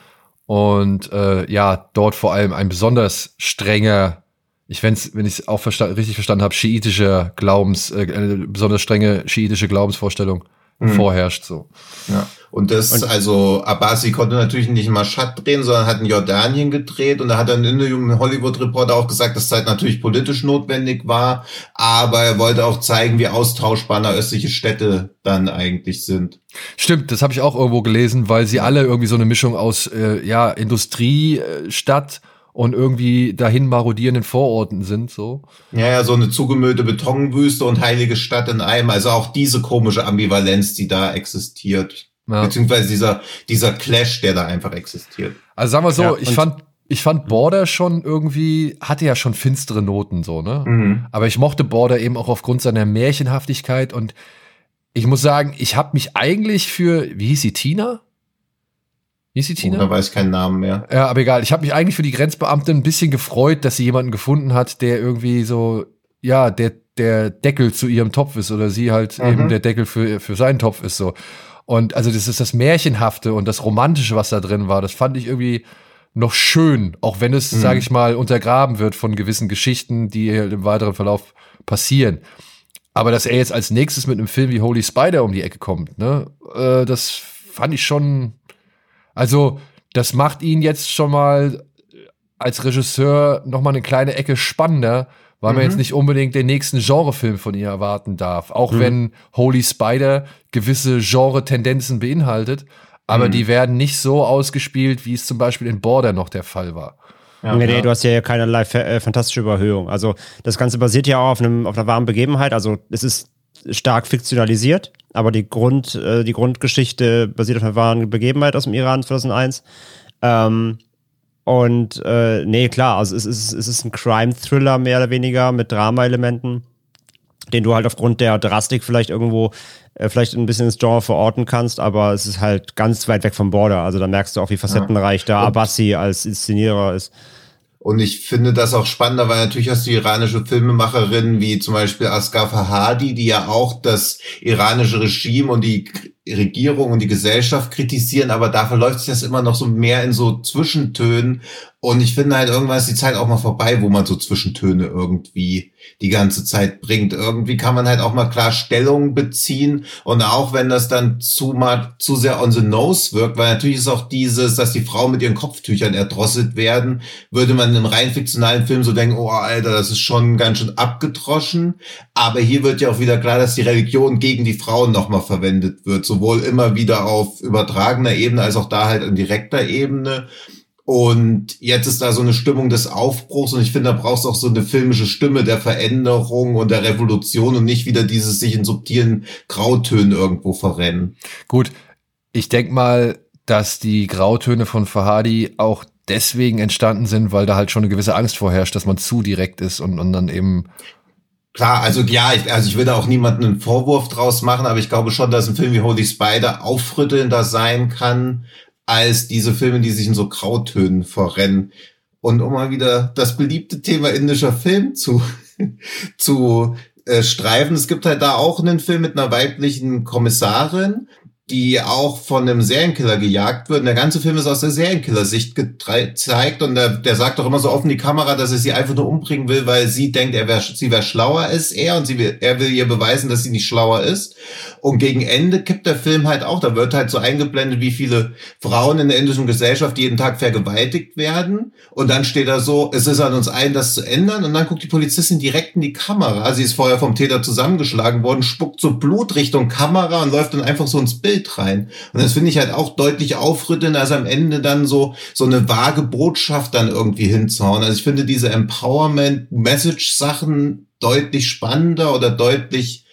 Und äh, ja, dort vor allem ein besonders strenger, ich wenn's, wenn ich es auch versta richtig verstanden habe, schiitischer Glaubens, äh, eine besonders strenge schiitische Glaubensvorstellung Mhm. vorherrscht. So. Ja. Und das, Und- also Abbasi konnte natürlich nicht in Mashhad drehen, sondern hat in Jordanien gedreht und da hat er in einem Interview mit dem Hollywood Reporter auch gesagt, dass es halt natürlich politisch notwendig war, aber er wollte auch zeigen, wie austauschbar östliche Städte dann eigentlich sind. Stimmt, das habe ich auch irgendwo gelesen, weil sie alle irgendwie so eine Mischung aus äh, ja Industriestadt und irgendwie dahin marodierenden Vororten sind. So. Ja, ja, so eine zugemüllte Betonwüste und heilige Stadt in einem, also auch diese komische Ambivalenz, die da existiert. Ja. Beziehungsweise dieser, dieser Clash, der da einfach existiert. Also sagen wir so, Ja, ich fand, ich fand Border schon irgendwie, hatte ja schon finstere Noten so, ne? Mhm. Aber ich mochte Border eben auch aufgrund seiner Märchenhaftigkeit und ich muss sagen, ich habe mich eigentlich für, wie hieß sie, Tina? Wie hieß sie, Oh, da Tina? weiß ich keinen Namen mehr. Ja, aber egal. Ich habe mich eigentlich für die Grenzbeamte ein bisschen gefreut, dass sie jemanden gefunden hat, der irgendwie so, ja, der der Deckel zu ihrem Topf ist oder sie halt mhm. eben der Deckel für, für seinen Topf ist so. Und also das ist das Märchenhafte und das Romantische, was da drin war, das fand ich irgendwie noch schön, auch wenn es, mhm. sage ich mal, untergraben wird von gewissen Geschichten, die im weiteren Verlauf passieren. Aber dass er jetzt als nächstes mit einem Film wie Holy Spider um die Ecke kommt, ne, äh, das fand ich schon. Also, das macht ihn jetzt schon mal als Regisseur noch mal eine kleine Ecke spannender, weil mhm. man jetzt nicht unbedingt den nächsten Genrefilm von ihr erwarten darf. Auch mhm. wenn Holy Spider gewisse Genre-Tendenzen beinhaltet, aber mhm. die werden nicht so ausgespielt, wie es zum Beispiel in Border noch der Fall war. Ja, nee, nee, du hast ja keinerlei äh, fantastische Überhöhung. Also das Ganze basiert ja auch auf, einem, auf einer wahren Begebenheit. Also es ist stark fiktionalisiert, aber die, Grund, äh, die Grundgeschichte basiert auf einer wahren Begebenheit aus dem Iran 2001. Ähm, und äh, nee, klar, also es ist, es ist ein Crime-Thriller mehr oder weniger mit Drama-Elementen, den du halt aufgrund der Drastik vielleicht irgendwo äh, vielleicht ein bisschen ins Genre verorten kannst, aber es ist halt ganz weit weg vom Border. Also da merkst du auch, wie facettenreich da Abassi als Inszenierer ist. Und ich finde das auch spannender, weil natürlich hast du iranische Filmemacherinnen wie zum Beispiel Asghar Fahadi, die ja auch das iranische Regime und die Regierung und die Gesellschaft kritisieren, aber dafür läuft sich das immer noch so mehr in so Zwischentönen. Und ich finde halt irgendwann ist die Zeit auch mal vorbei, wo man so Zwischentöne irgendwie die ganze Zeit bringt. Irgendwie kann man halt auch mal klar Stellung beziehen und auch wenn das dann zu mal zu sehr on the nose wirkt, weil natürlich ist auch dieses, dass die Frauen mit ihren Kopftüchern erdrosselt werden, würde man in einem rein fiktionalen Film so denken, oh Alter, das ist schon ganz schön abgedroschen. Aber hier wird ja auch wieder klar, dass die Religion gegen die Frauen nochmal verwendet wird. So sowohl immer wieder auf übertragener Ebene als auch da halt in direkter Ebene. Und jetzt ist da so eine Stimmung des Aufbruchs und ich finde, da brauchst du auch so eine filmische Stimme der Veränderung und der Revolution und nicht wieder dieses sich in subtilen Grautönen irgendwo verrennen. Gut, ich denk mal, dass die Grautöne von Fahadi auch deswegen entstanden sind, weil da halt schon eine gewisse Angst vorherrscht, dass man zu direkt ist und, und dann eben Klar, also ja, ich, also ich will da auch niemanden einen Vorwurf draus machen, aber ich glaube schon, dass ein Film wie Holy Spider aufrüttelnder sein kann, als diese Filme, die sich in so Grautönen verrennen. Und um mal wieder das beliebte Thema indischer Film zu, zu äh, streifen, es gibt halt da auch einen Film mit einer weiblichen Kommissarin, die auch von einem Serienkiller gejagt wird. Und der ganze Film ist aus der Serienkiller-Sicht gezeigt und der, der sagt doch immer so offen die Kamera, dass er sie einfach nur umbringen will, weil sie denkt, er wär, sie wäre schlauer als er und sie will, er will ihr beweisen, dass sie nicht schlauer ist. Und gegen Ende kippt der Film halt auch. Da wird halt so eingeblendet, wie viele Frauen in der indischen Gesellschaft jeden Tag vergewaltigt werden. Und dann steht da so, es ist an uns allen, das zu ändern. Und dann guckt die Polizistin direkt in die Kamera. Sie ist vorher vom Täter zusammengeschlagen worden, spuckt so Blut Richtung Kamera und läuft dann einfach so ins Bild Bild rein. Und das finde ich halt auch deutlich aufrütteln, als am Ende dann so, so eine vage Botschaft dann irgendwie hinzuhauen. Also ich finde diese Empowerment-Message-Sachen deutlich spannender oder deutlich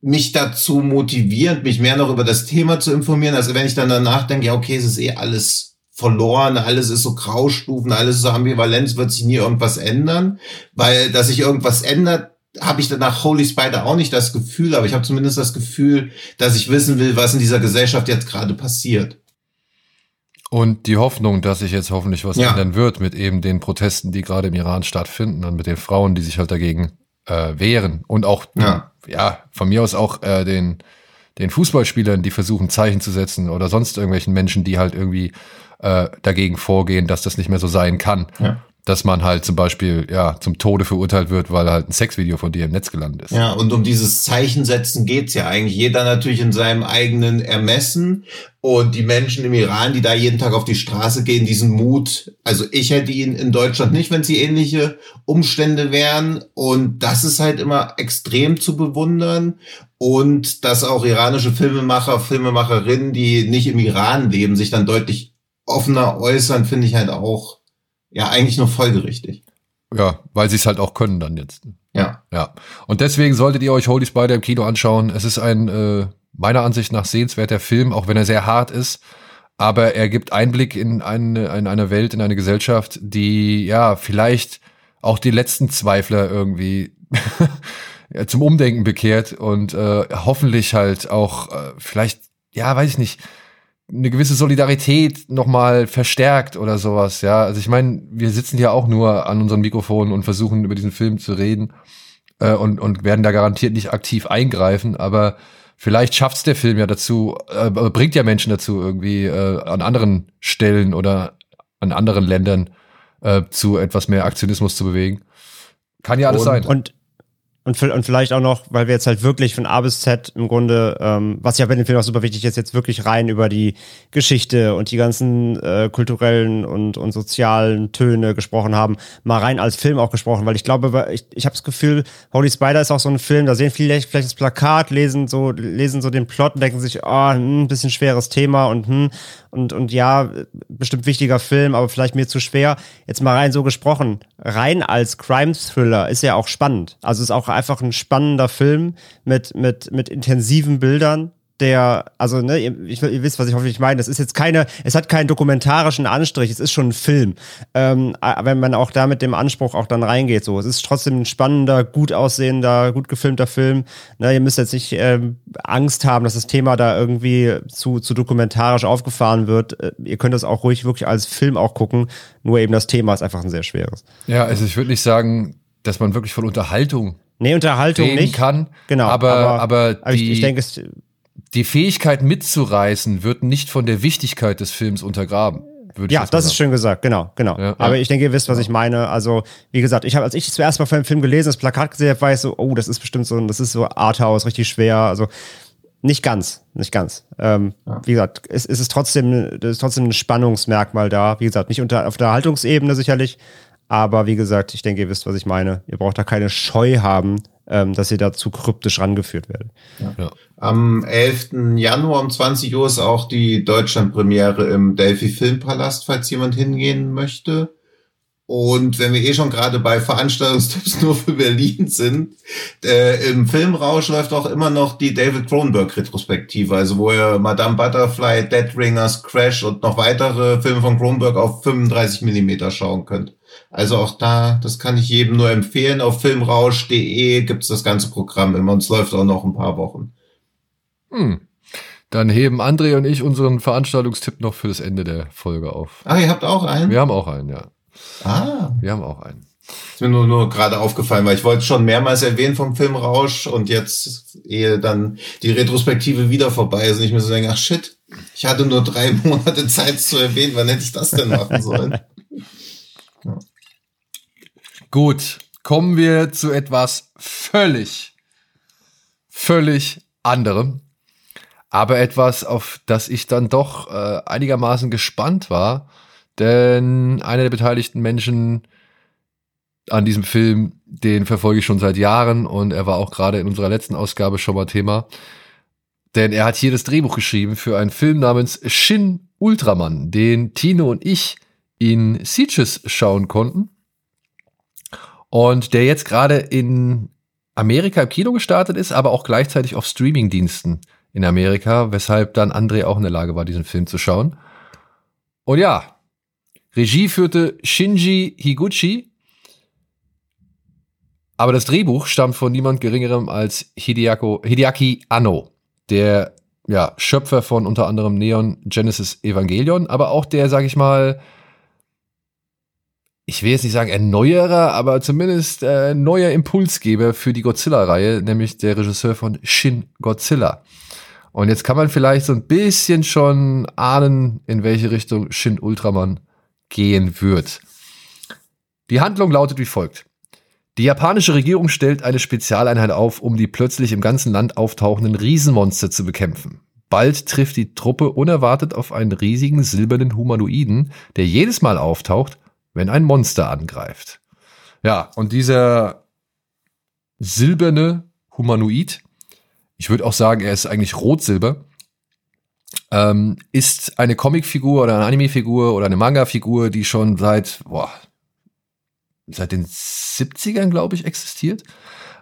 mich dazu motivierend, mich mehr noch über das Thema zu informieren. Also wenn ich dann danach denke, ja, okay, es ist eh alles verloren, alles ist so Graustufen, alles ist so ambivalent, wird sich nie irgendwas ändern, weil dass sich irgendwas ändert, habe ich danach Holy Spider auch nicht das Gefühl, aber ich habe zumindest das Gefühl, dass ich wissen will, was in dieser Gesellschaft jetzt gerade passiert. Und die Hoffnung, dass sich jetzt hoffentlich was ja. ändern wird mit eben den Protesten, die gerade im Iran stattfinden und mit den Frauen, die sich halt dagegen äh, wehren und auch, ja. ja, von mir aus auch äh, den, den Fußballspielern, die versuchen, Zeichen zu setzen oder sonst irgendwelchen Menschen, die halt irgendwie äh, dagegen vorgehen, dass das nicht mehr so sein kann. Ja dass man halt zum Beispiel ja zum Tode verurteilt wird, weil halt ein Sexvideo von dir im Netz gelandet ist. Ja, und um dieses Zeichensetzen geht's ja eigentlich. Jeder natürlich in seinem eigenen Ermessen. Und die Menschen im Iran, die da jeden Tag auf die Straße gehen, diesen Mut. Also ich hätte ihn in Deutschland nicht, wenn sie ähnliche Umstände wären. Und das ist halt immer extrem zu bewundern. Und dass auch iranische Filmemacher, Filmemacherinnen, die nicht im Iran leben, sich dann deutlich offener äußern, finde ich halt auch ja eigentlich nur folgerichtig. Ja, weil sie es halt auch können dann jetzt. Ja. Ja. Und deswegen solltet ihr euch Holy Spider im Kino anschauen. Es ist ein äh, meiner Ansicht nach sehenswerter Film, auch wenn er sehr hart ist. Aber er gibt Einblick in eine, in eine Welt, in eine Gesellschaft, die ja vielleicht auch die letzten Zweifler irgendwie zum Umdenken bekehrt und äh, hoffentlich halt auch äh, vielleicht, ja, weiß ich nicht, eine gewisse Solidarität nochmal verstärkt oder sowas, ja. Also ich meine, wir sitzen ja auch nur an unseren Mikrofonen und versuchen über diesen Film zu reden. äh, und, und werden da garantiert nicht aktiv eingreifen, aber vielleicht schafft's der Film ja dazu, äh, bringt ja Menschen dazu, irgendwie äh, an anderen Stellen oder an anderen Ländern äh, zu etwas mehr Aktionismus zu bewegen. Kann ja alles und, sein. Und und, und vielleicht auch noch, weil wir jetzt halt wirklich von A bis Z im Grunde, ähm, was ja bei dem Film auch super wichtig ist, jetzt wirklich rein über die Geschichte und die ganzen äh, kulturellen und, und sozialen Töne gesprochen haben, mal rein als Film auch gesprochen, weil ich glaube, ich, ich habe das Gefühl, Holy Spider ist auch so ein Film, da sehen viele vielleicht das Plakat, lesen so, lesen so den Plot und denken sich, oh, ein bisschen schweres Thema und hm, und, und ja, bestimmt wichtiger Film, aber vielleicht mir zu schwer. Jetzt mal rein so gesprochen, rein als Crime-Thriller ist ja auch spannend. Also ist auch einfach ein spannender Film mit, mit, mit intensiven Bildern, der, also, ne, ihr, ihr, wisst, was ich hoffentlich meine. Das ist jetzt keine, es hat keinen dokumentarischen Anstrich, es ist schon ein Film. Ähm, wenn man auch da mit dem Anspruch auch dann reingeht, so. Es ist trotzdem ein spannender, gut aussehender, gut gefilmter Film. Ne, ihr müsst jetzt nicht ähm, Angst haben, dass das Thema da irgendwie zu, zu dokumentarisch aufgefahren wird. Äh, ihr könnt das auch ruhig wirklich als Film auch gucken. Nur eben das Thema ist einfach ein sehr schweres. Ja, also ich würde nicht sagen, dass man wirklich von Unterhaltung Nee, Unterhaltung nicht. kann. Genau. Aber, aber, aber, aber ich, ich denke, es, die Fähigkeit mitzureißen wird nicht von der Wichtigkeit des Films untergraben. Ja, das ist schön gesagt, genau, genau. Ja, Aber ja. ich denke, ihr wisst, was ich meine. Also, wie gesagt, ich habe, als ich zuerst mal von dem Film gelesen, das Plakat gesehen habe, war ich so, oh, das ist bestimmt so, das ist so Arthouse, richtig schwer. Also nicht ganz, nicht ganz. Ähm, ja. Wie gesagt, es, es ist trotzdem, es ist trotzdem ein Spannungsmerkmal da. Wie gesagt, nicht unter, auf der Haltungsebene sicherlich, aber wie gesagt, ich denke, ihr wisst, was ich meine. Ihr braucht da keine Scheu haben, ähm, dass ihr da zu kryptisch rangeführt werdet. Ja. Ja. Am 11. Januar um 20 Uhr ist auch die Deutschlandpremiere im Delphi Filmpalast, falls jemand hingehen möchte. Und wenn wir eh schon gerade bei Veranstaltungstipps nur für Berlin sind, äh, im Filmrausch läuft auch immer noch die David Cronenberg-Retrospektive, also wo ihr Madame Butterfly, Dead Ringers, Crash und noch weitere Filme von Cronenberg auf 35 Millimeter schauen könnt. Also auch da, das kann ich jedem nur empfehlen. Auf filmrausch.de gibt's das ganze Programm immer und es läuft auch noch ein paar Wochen. Hm. Dann heben André und ich unseren Veranstaltungstipp noch für das Ende der Folge auf. Ah, ihr habt auch einen? Wir haben auch einen, ja. Ah. Wir haben auch einen. Ist mir nur, nur gerade aufgefallen, weil ich wollte schon mehrmals erwähnen vom Filmrausch und jetzt, ehe dann die Retrospektive wieder vorbei ist und ich mir so denke, ach shit, ich hatte nur drei Monate Zeit zu erwähnen, wann hätte ich das denn machen sollen? ja. Gut, kommen wir zu etwas völlig, völlig anderem. Aber etwas, auf das ich dann doch äh, einigermaßen gespannt war. Denn einer der beteiligten Menschen an diesem Film, den verfolge ich schon seit Jahren und er war auch gerade in unserer letzten Ausgabe schon mal Thema. Denn er hat hier das Drehbuch geschrieben für einen Film namens Shin Ultraman, den Tino und ich in Sieges schauen konnten. Und der jetzt gerade in Amerika im Kino gestartet ist, aber auch gleichzeitig auf Streamingdiensten in Amerika, weshalb dann André auch in der Lage war, diesen Film zu schauen. Und ja, Regie führte Shinji Higuchi, aber das Drehbuch stammt von niemand Geringerem als Hideako, Hideaki Anno, der ja, Schöpfer von unter anderem Neon Genesis Evangelion, aber auch der, sag ich mal, ich will jetzt nicht sagen erneuerer, aber zumindest äh, neuer Impulsgeber für die Godzilla-Reihe, nämlich der Regisseur von Shin Godzilla. Und jetzt kann man vielleicht so ein bisschen schon ahnen, in welche Richtung Shin Ultraman gehen wird. Die Handlung lautet wie folgt. Die japanische Regierung stellt eine Spezialeinheit auf, um die plötzlich im ganzen Land auftauchenden Riesenmonster zu bekämpfen. Bald trifft die Truppe unerwartet auf einen riesigen silbernen Humanoiden, der jedes Mal auftaucht, wenn ein Monster angreift. Ja, und dieser silberne Humanoid, ich würde auch sagen, er ist eigentlich rot-silber, ähm, ist eine Comicfigur oder eine Anime-Figur oder eine Manga-Figur, die schon seit, boah, seit den 70ern, glaube ich, existiert.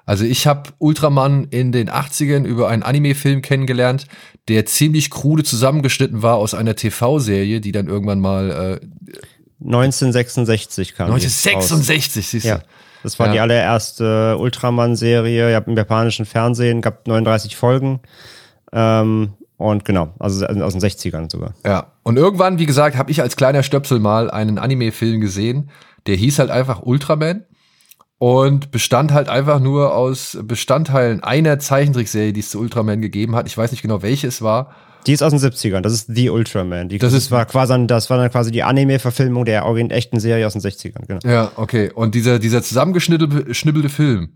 Also ich habe Ultraman in den 80ern über einen Anime-Film kennengelernt, der ziemlich krude zusammengeschnitten war aus einer TV-Serie, die dann irgendwann mal äh, 1966 kam 1966, siehst du. Ja. Das war ja. die allererste Ultraman-Serie, ja, im japanischen Fernsehen, gab 39 Folgen. Ähm, und genau, also aus den 60ern sogar. Ja, und irgendwann, wie gesagt, habe ich als kleiner Stöpsel mal einen Anime-Film gesehen, der hieß halt einfach Ultraman. und bestand halt einfach nur aus Bestandteilen einer Zeichentrickserie, die es zu Ultraman gegeben hat. Ich weiß nicht genau, welche es war. Die ist aus den 70ern, das ist The Ultraman. Die, Das ist- war quasi, das war dann quasi die Anime-Verfilmung der echten Serie aus den 60ern, genau. Ja, okay. Und dieser, dieser zusammengeschnittelte schnibbelte Film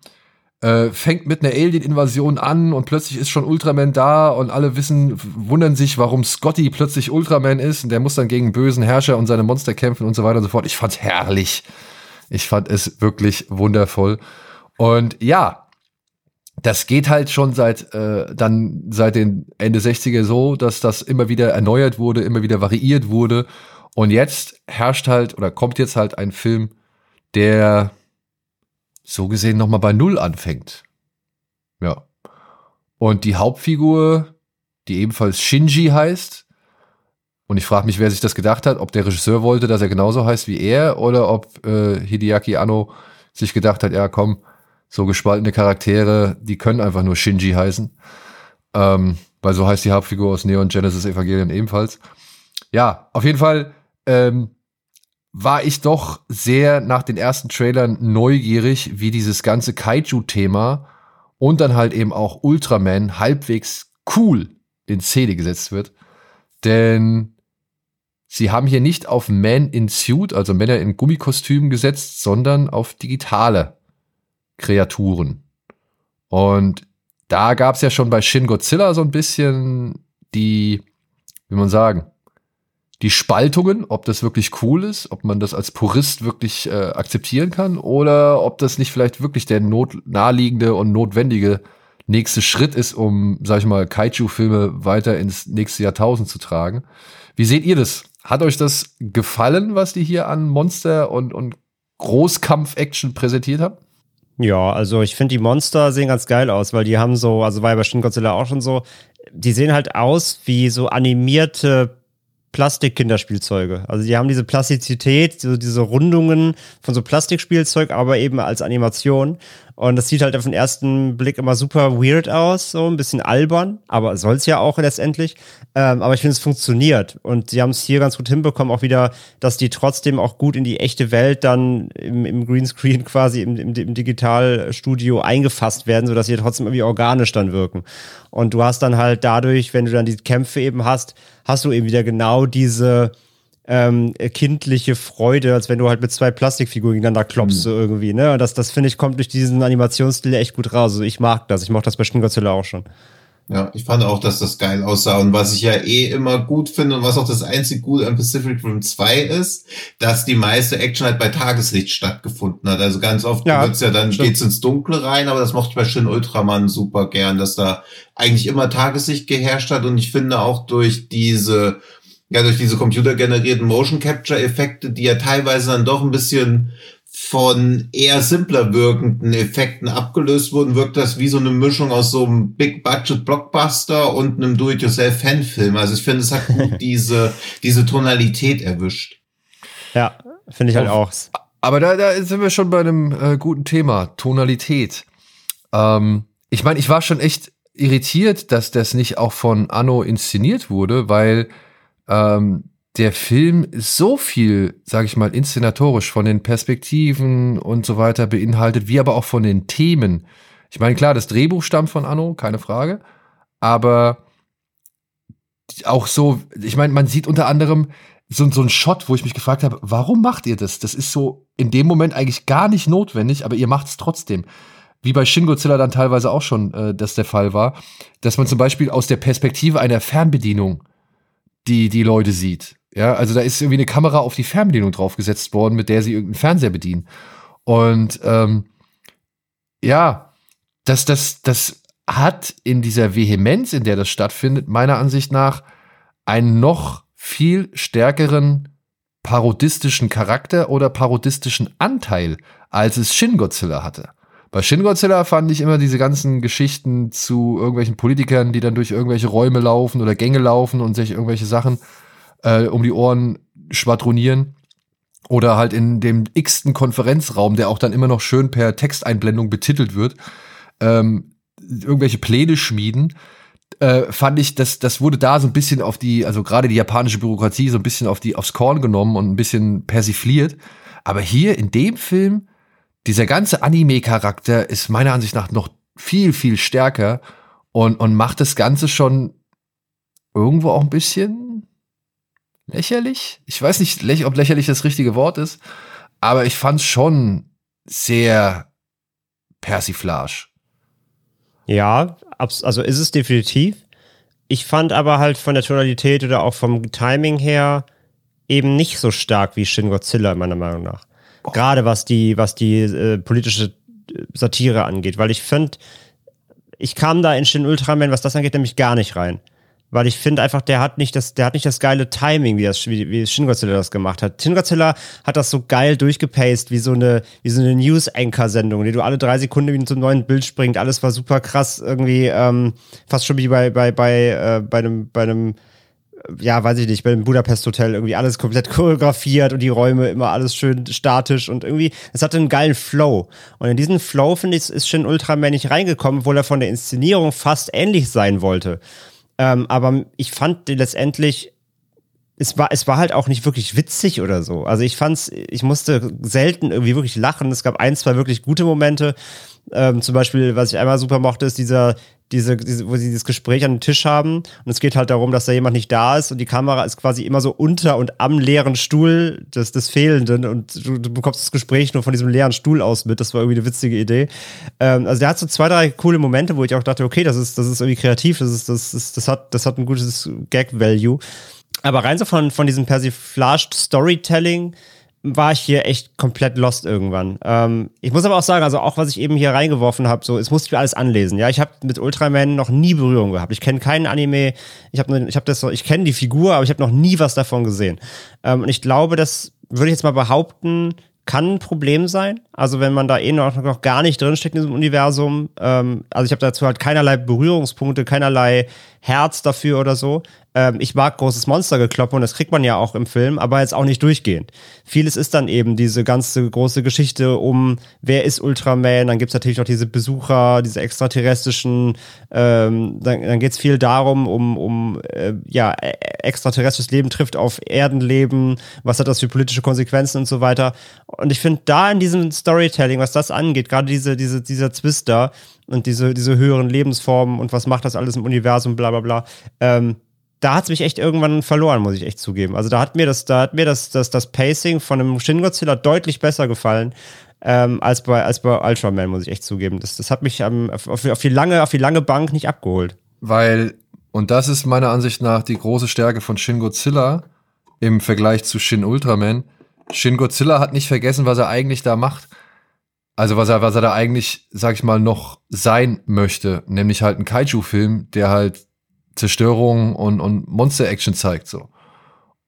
äh, fängt mit einer Alien-Invasion an und plötzlich ist schon Ultraman da und alle wissen, wundern sich, warum Scotty plötzlich Ultraman ist und der muss dann gegen bösen Herrscher und seine Monster kämpfen und so weiter und so fort. Ich fand's herrlich. Ich fand es wirklich wundervoll. Und ja, das geht halt schon seit äh, dann seit den Ende 60er so, dass das immer wieder erneuert wurde, immer wieder variiert wurde. Und jetzt herrscht halt oder kommt jetzt halt ein Film, der so gesehen noch mal bei Null anfängt. Ja. Und die Hauptfigur, die ebenfalls Shinji heißt, und ich frage mich, wer sich das gedacht hat, ob der Regisseur wollte, dass er genauso heißt wie er, oder ob äh, Hideaki Anno sich gedacht hat, ja komm, so gespaltene Charaktere, die können einfach nur Shinji heißen. Ähm, weil so heißt die Hauptfigur aus Neon Genesis Evangelion ebenfalls. Ja, auf jeden Fall ähm, war ich doch sehr nach den ersten Trailern neugierig, wie dieses ganze Kaiju-Thema und dann halt eben auch Ultraman halbwegs cool in Szene gesetzt wird. Denn sie haben hier nicht auf Men in Suit, also Männer in Gummikostümen gesetzt, sondern auf digitale Kreaturen. Und da gab es ja schon bei Shin Godzilla so ein bisschen die, wie man sagen, die Spaltungen, ob das wirklich cool ist, ob man das als Purist wirklich äh, akzeptieren kann oder ob das nicht vielleicht wirklich der not naheliegende und notwendige nächste Schritt ist, um, sag ich mal, Kaiju-Filme weiter ins nächste Jahrtausend zu tragen. Wie seht ihr das? Hat euch das gefallen, was die hier an Monster und, und Großkampf-Action präsentiert haben? Ja, also ich finde, die Monster sehen ganz geil aus, weil die haben so, also war ja bei Shin Godzilla auch schon so, die sehen halt aus wie so animierte Plastik-Kinderspielzeuge. Also die haben diese Plastizität, so diese Rundungen von so Plastikspielzeug, aber eben als Animation. Und das sieht halt auf den ersten Blick immer super weird aus, so ein bisschen albern, aber soll es ja auch letztendlich. Ähm, aber ich finde, es funktioniert. Und sie haben es hier ganz gut hinbekommen, auch wieder, dass die trotzdem auch gut in die echte Welt dann im, im Greenscreen quasi im, im, im Digitalstudio eingefasst werden, sodass sie trotzdem irgendwie organisch dann wirken. Und du hast dann halt dadurch, wenn du dann die Kämpfe eben hast, hast du eben wieder genau diese ähm, kindliche Freude, als wenn du halt mit zwei Plastikfiguren gegeneinander klopfst, so irgendwie, ne? Und das, das finde ich, kommt durch diesen Animationsstil echt gut raus. Also ich mag das. Ich mochte das bei Shin Godzilla auch schon. Ja, ich fand auch, dass das geil aussah. Und was ich ja eh immer gut finde und was auch das einzig Gute an Pacific Rim 2 ist, dass die meiste Action halt bei Tageslicht stattgefunden hat. Also ganz oft Ja, wird's ja dann, stimmt. geht's ins Dunkle rein, aber das mochte ich bei Shin Ultraman super gern, dass da eigentlich immer Tageslicht geherrscht hat. Und ich finde auch durch diese, ja, durch diese computergenerierten Motion Capture Effekte, die ja teilweise dann doch ein bisschen von eher simpler wirkenden Effekten abgelöst wurden, wirkt das wie so eine Mischung aus so einem Big-Budget-Blockbuster und einem Do-it-yourself-Fanfilm. Also ich finde, es hat gut diese, diese Tonalität erwischt. Ja, finde ich halt auch. Aber da, da sind wir schon bei einem äh, guten Thema, Tonalität. Ähm, ich meine, ich war schon echt irritiert, dass das nicht auch von Anno inszeniert wurde, weil ähm, der Film so viel, sage ich mal, inszenatorisch von den Perspektiven und so weiter beinhaltet, wie aber auch von den Themen. Ich meine, klar, das Drehbuch stammt von Anno, keine Frage, aber auch so, ich meine, man sieht unter anderem so, so ein Shot, wo ich mich gefragt habe, warum macht ihr das? Das ist so in dem Moment eigentlich gar nicht notwendig, aber ihr macht es trotzdem. Wie bei Shin Godzilla dann teilweise auch schon äh, das der Fall war, dass man zum Beispiel aus der Perspektive einer Fernbedienung die, die Leute sieht. Ja, also da ist irgendwie eine Kamera auf die Fernbedienung draufgesetzt worden, mit der sie irgendeinen Fernseher bedienen. Und ähm, ja, das, das, das hat in dieser Vehemenz, in der das stattfindet, meiner Ansicht nach einen noch viel stärkeren parodistischen Charakter oder parodistischen Anteil, als es Shin Godzilla hatte. Bei Shin Godzilla fand ich immer diese ganzen Geschichten zu irgendwelchen Politikern, die dann durch irgendwelche Räume laufen oder Gänge laufen und sich irgendwelche Sachen äh, um die Ohren schwadronieren. Oder halt in dem x-ten Konferenzraum, der auch dann immer noch schön per Texteinblendung betitelt wird, ähm, irgendwelche Pläne schmieden, äh, fand ich, dass das wurde da so ein bisschen auf die, also gerade die japanische Bürokratie so ein bisschen auf die aufs Korn genommen und ein bisschen persifliert. Aber hier in dem Film, dieser ganze Anime-Charakter ist meiner Ansicht nach noch viel, viel stärker und, und macht das Ganze schon irgendwo auch ein bisschen lächerlich. Ich weiß nicht, ob lächerlich das richtige Wort ist, aber ich fand es schon sehr Persiflage. Ja, also ist es definitiv. Ich fand aber halt von der Tonalität oder auch vom Timing her eben nicht so stark wie Shin Godzilla, meiner Meinung nach. Gerade was die, was die äh, politische äh, Satire angeht, weil ich finde, ich kam da in Shin Ultraman, was das angeht, nämlich gar nicht rein weil ich finde einfach, der hat nicht das, der hat nicht das geile Timing, wie das, wie, Shin Godzilla das gemacht hat. Shin Godzilla hat das so geil durchgepaced, wie so eine, wie so eine News-Anchor-Sendung, die du alle drei Sekunden wie zum neuen Bild springt. Alles war super krass, irgendwie, ähm, fast schon wie bei, bei, bei, äh, bei einem, bei einem, ja, weiß ich nicht, bei dem Budapest Hotel irgendwie alles komplett choreografiert und die Räume immer alles schön statisch und irgendwie, es hatte einen geilen Flow. Und in diesen Flow, finde ich, ist Shin Ultraman nicht reingekommen, obwohl er von der Inszenierung fast ähnlich sein wollte. Ähm, aber ich fand letztendlich, es war, es war halt auch nicht wirklich witzig oder so. Also ich fand's, ich musste selten irgendwie wirklich lachen. Es gab ein, zwei wirklich gute Momente. Ähm, zum Beispiel, was ich einmal super mochte, ist dieser, diese, diese, wo sie dieses Gespräch an den Tisch haben und es geht halt darum, dass da jemand nicht da ist und die Kamera ist quasi immer so unter und am leeren Stuhl des, des Fehlenden und du, du bekommst das Gespräch nur von diesem leeren Stuhl aus mit. Das war irgendwie eine witzige Idee. Ähm, also der hat so zwei, drei coole Momente, wo ich auch dachte, okay, das ist, das ist irgendwie kreativ, das ist, das ist, das hat, das hat ein gutes Gag-Value. Aber rein so von, von diesem Persiflaged Storytelling war ich hier echt komplett lost irgendwann. Ähm, ich muss aber auch sagen, also auch was ich eben hier reingeworfen habe, so, es musste ich mir alles anlesen. Ja, ich habe mit Ultraman noch nie Berührung gehabt. Ich kenne keinen Anime. Ich habe, ich habe das, ich kenne die Figur, aber ich habe noch nie was davon gesehen. Ähm, und ich glaube, das würde ich jetzt mal behaupten, kann ein Problem sein. Also wenn man da eh noch, noch gar nicht drinsteckt in diesem Universum. Ähm, also ich habe dazu halt keinerlei Berührungspunkte, keinerlei Herz dafür oder so. Ähm, ich mag großes Monstergekloppe und das kriegt man ja auch im Film, aber jetzt auch nicht durchgehend. Vieles ist dann eben diese ganze große Geschichte um, wer ist Ultraman, dann gibt's natürlich noch diese Besucher, diese extraterrestrischen, ähm, dann, dann geht's viel darum, um, um äh, ja, e, extraterrestrisches Leben trifft auf Erdenleben, was hat das für politische Konsequenzen und so weiter. Und ich finde da in diesem Storytelling, was das angeht, gerade diese, diese, dieser Twist da und diese, diese höheren Lebensformen und was macht das alles im Universum, bla bla bla, ähm, da hat es mich echt irgendwann verloren, muss ich echt zugeben. Also da hat mir das, da hat mir das, das, das Pacing von einem Shin Godzilla deutlich besser gefallen. Ähm, als bei als bei Ultraman muss ich echt zugeben. Das, das hat mich ähm, auf, auf, die lange auf die lange Bank nicht abgeholt. Weil und das ist meiner Ansicht nach die große Stärke von Shin Godzilla im Vergleich zu Shin Ultraman. Shin Godzilla hat nicht vergessen, was er eigentlich da macht. Also was er was er da eigentlich, sag ich mal, noch sein möchte, nämlich halt ein Kaiju-Film, der halt Zerstörung und, und Monster-Action zeigt so.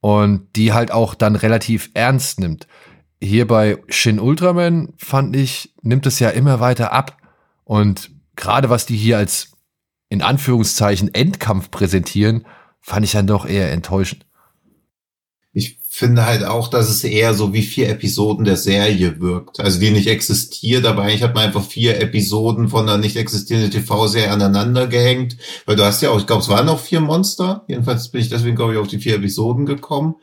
Und die halt auch dann relativ ernst nimmt. Hier bei Shin Ultraman fand ich, nimmt es ja immer weiter ab. Und gerade was die hier als in Anführungszeichen Endkampf präsentieren, fand ich dann doch eher enttäuschend. Finde halt auch, dass es eher so wie vier Episoden der Serie wirkt. Also die nicht existiert, aber eigentlich hat man einfach vier Episoden von einer nicht existierenden TV-Serie aneinander gehängt. Weil du hast ja auch, ich glaube, es waren noch vier Monster. Jedenfalls bin ich deswegen, glaube ich, auf die vier Episoden gekommen,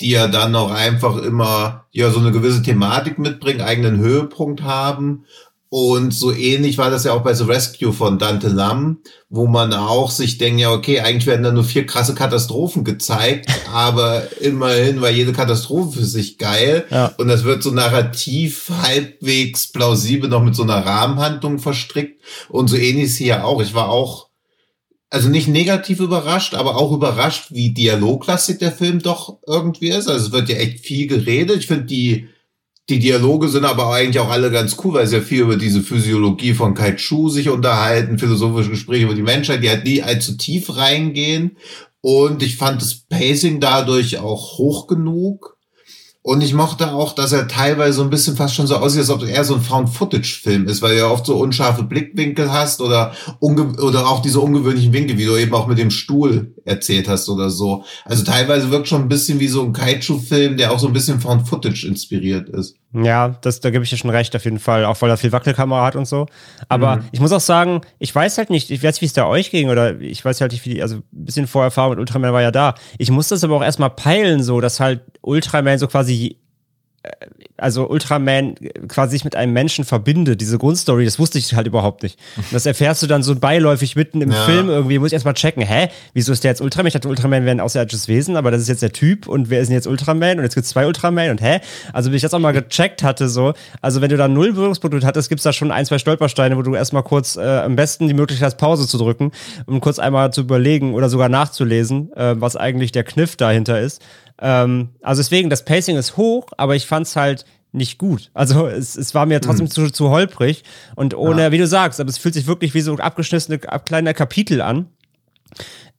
die ja dann noch einfach immer ja so eine gewisse Thematik mitbringen, eigenen Höhepunkt haben und so ähnlich war das ja auch bei The Rescue von Dante Lam, wo man auch sich denkt, ja, okay, eigentlich werden da nur vier krasse Katastrophen gezeigt, aber immerhin war jede Katastrophe für sich geil. Ja. Und das wird so narrativ halbwegs plausibel noch mit so einer Rahmenhandlung verstrickt. Und so ähnlich ist hier auch. Ich war auch, also nicht negativ überrascht, aber auch überrascht, wie dialoglastig der Film doch irgendwie ist. Also es wird ja echt viel geredet. Ich finde die, die Dialoge sind aber eigentlich auch alle ganz cool, weil sie ja viel über diese Physiologie von Kaiju sich unterhalten, philosophische Gespräche über die Menschheit, die halt nie allzu tief reingehen. Und ich fand das Pacing dadurch auch hoch genug. Und ich mochte auch, dass er teilweise so ein bisschen fast schon so aussieht, als ob er so ein Found-Footage-Film ist, weil du ja oft so unscharfe Blickwinkel hast oder, oder auch diese ungewöhnlichen Winkel, wie du eben auch mit dem Stuhl erzählt hast oder so. Also teilweise wirkt schon ein bisschen wie so ein Kaiju-Film, der auch so ein bisschen Found-Footage inspiriert ist. Ja, das, da gebe ich dir schon recht, auf jeden Fall. Auch weil er viel Wackelkamera hat und so. Aber mhm. ich muss auch sagen, ich weiß halt nicht, ich weiß, wie es da euch ging oder ich weiß halt nicht, wie die, also ein bisschen Vorerfahrung mit Ultraman war ja da. Ich muss das aber auch erstmal peilen, so, dass halt Ultraman so quasi also Ultraman quasi sich mit einem Menschen verbindet, diese Grundstory, das wusste ich halt überhaupt nicht. Und das erfährst du dann so beiläufig mitten im Ja. Film irgendwie, muss ich erstmal checken, hä, wieso ist der jetzt Ultraman? Ich dachte, Ultraman wäre ein außerirdisches Wesen, aber das ist jetzt der Typ und wer ist denn jetzt Ultraman? Und jetzt gibt's zwei Ultraman und hä? Also, wie ich das auch mal gecheckt hatte, so, also wenn du da null Berührungspunkte hattest, gibt's da schon ein, zwei Stolpersteine, wo du erstmal kurz äh, am besten die Möglichkeit hast, Pause zu drücken, um kurz einmal zu überlegen oder sogar nachzulesen, äh, was eigentlich der Kniff dahinter ist. Ähm, also deswegen, das Pacing ist hoch, aber ich fand's halt nicht gut. Also es, es war mir trotzdem zu, zu holprig und ohne, wie du sagst, aber es fühlt sich wirklich wie so abgeschnittene ab- kleine Kapitel an.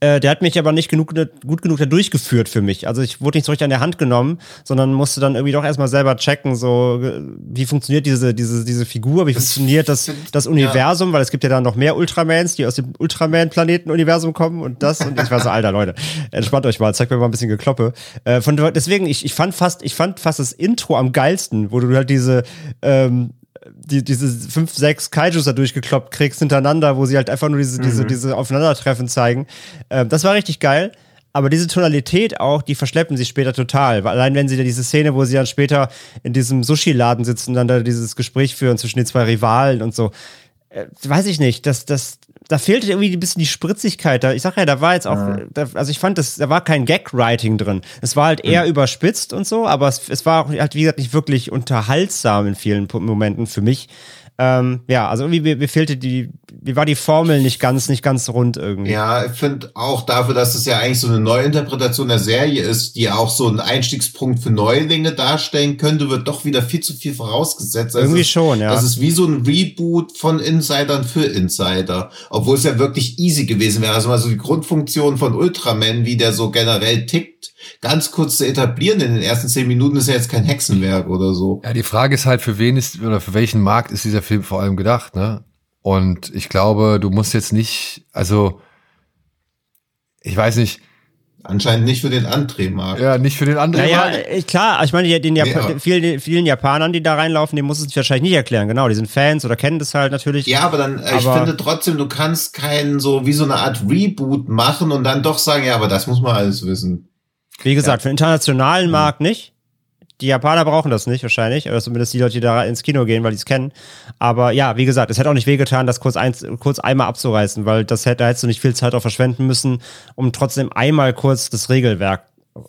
Äh, der hat mich aber nicht genug, gut genug da durchgeführt für mich. Also ich wurde nicht so richtig an der Hand genommen, sondern musste dann irgendwie doch erstmal selber checken, so äh, wie funktioniert diese, diese, diese Figur, wie funktioniert das, das Universum, weil es gibt ja dann noch mehr Ultramans, die aus dem Ultraman-Planeten-Universum kommen und das und ich war so, alter Leute, entspannt euch mal, zeigt mir mal ein bisschen Gekloppe. Äh, von deswegen, ich, ich fand fast, ich fand fast das Intro am geilsten, wo du halt diese ähm, die, diese fünf, sechs Kaijus da durchgekloppt kriegst hintereinander, wo sie halt einfach nur diese, diese, diese Aufeinandertreffen zeigen. Ähm, das war richtig geil. Aber diese Tonalität auch, die verschleppen sie später total. Allein wenn sie da diese Szene, wo sie dann später in diesem Sushi-Laden sitzen, dann da dieses Gespräch führen zwischen den zwei Rivalen und so. Äh, weiß ich nicht, das, das, da fehlte irgendwie ein bisschen die Spritzigkeit. Da, ich sag ja, da war jetzt auch, da, also ich fand, das, da war kein Gag-Writing drin. Es war halt eher überspitzt und so, aber es, es war auch halt, wie gesagt, nicht wirklich unterhaltsam in vielen Momenten für mich. Ähm, ja, also irgendwie mir, mir fehlte die, wie war die Formel nicht ganz, nicht ganz rund irgendwie. Ja, ich finde auch dafür, dass es ja eigentlich so eine Neuinterpretation der Serie ist, die auch so einen Einstiegspunkt für Neulinge darstellen könnte, wird doch wieder viel zu viel vorausgesetzt. Also Irgendwie schon, ja. Das ist wie so ein Reboot von Insidern für Insider. Obwohl es ja wirklich easy gewesen wäre. Also mal so die Grundfunktion von Ultraman, wie der so generell tickt, ganz kurz zu etablieren in den ersten zehn Minuten ist ja jetzt kein Hexenwerk oder so. Ja, die Frage ist halt, für wen ist oder für welchen Markt ist dieser Film vor allem gedacht, ne? Und ich glaube, du musst jetzt nicht, also ich weiß nicht, Anscheinend nicht für den Andrehmarkt. ja, nicht für den anderen. Naja, äh, klar, ich meine, den Jap aber- vielen, vielen Japanern, die da reinlaufen, die muss es wahrscheinlich nicht erklären. Genau, die sind Fans oder kennen das halt natürlich. Ja, aber dann, äh, ich Aber- finde trotzdem, du kannst keinen so wie so eine Art Reboot machen und dann doch sagen, ja, aber das muss man alles wissen. Wie gesagt, für den Mhm. internationalen Markt nicht. Die Japaner brauchen das nicht wahrscheinlich, oder zumindest die Leute, die da ins Kino gehen, weil die es kennen. Aber ja, wie gesagt, es hätte auch nicht wehgetan, das kurz, eins, kurz einmal abzureißen, weil das hätte, da hättest du nicht viel Zeit auch verschwenden müssen, um trotzdem einmal kurz das Regelwerk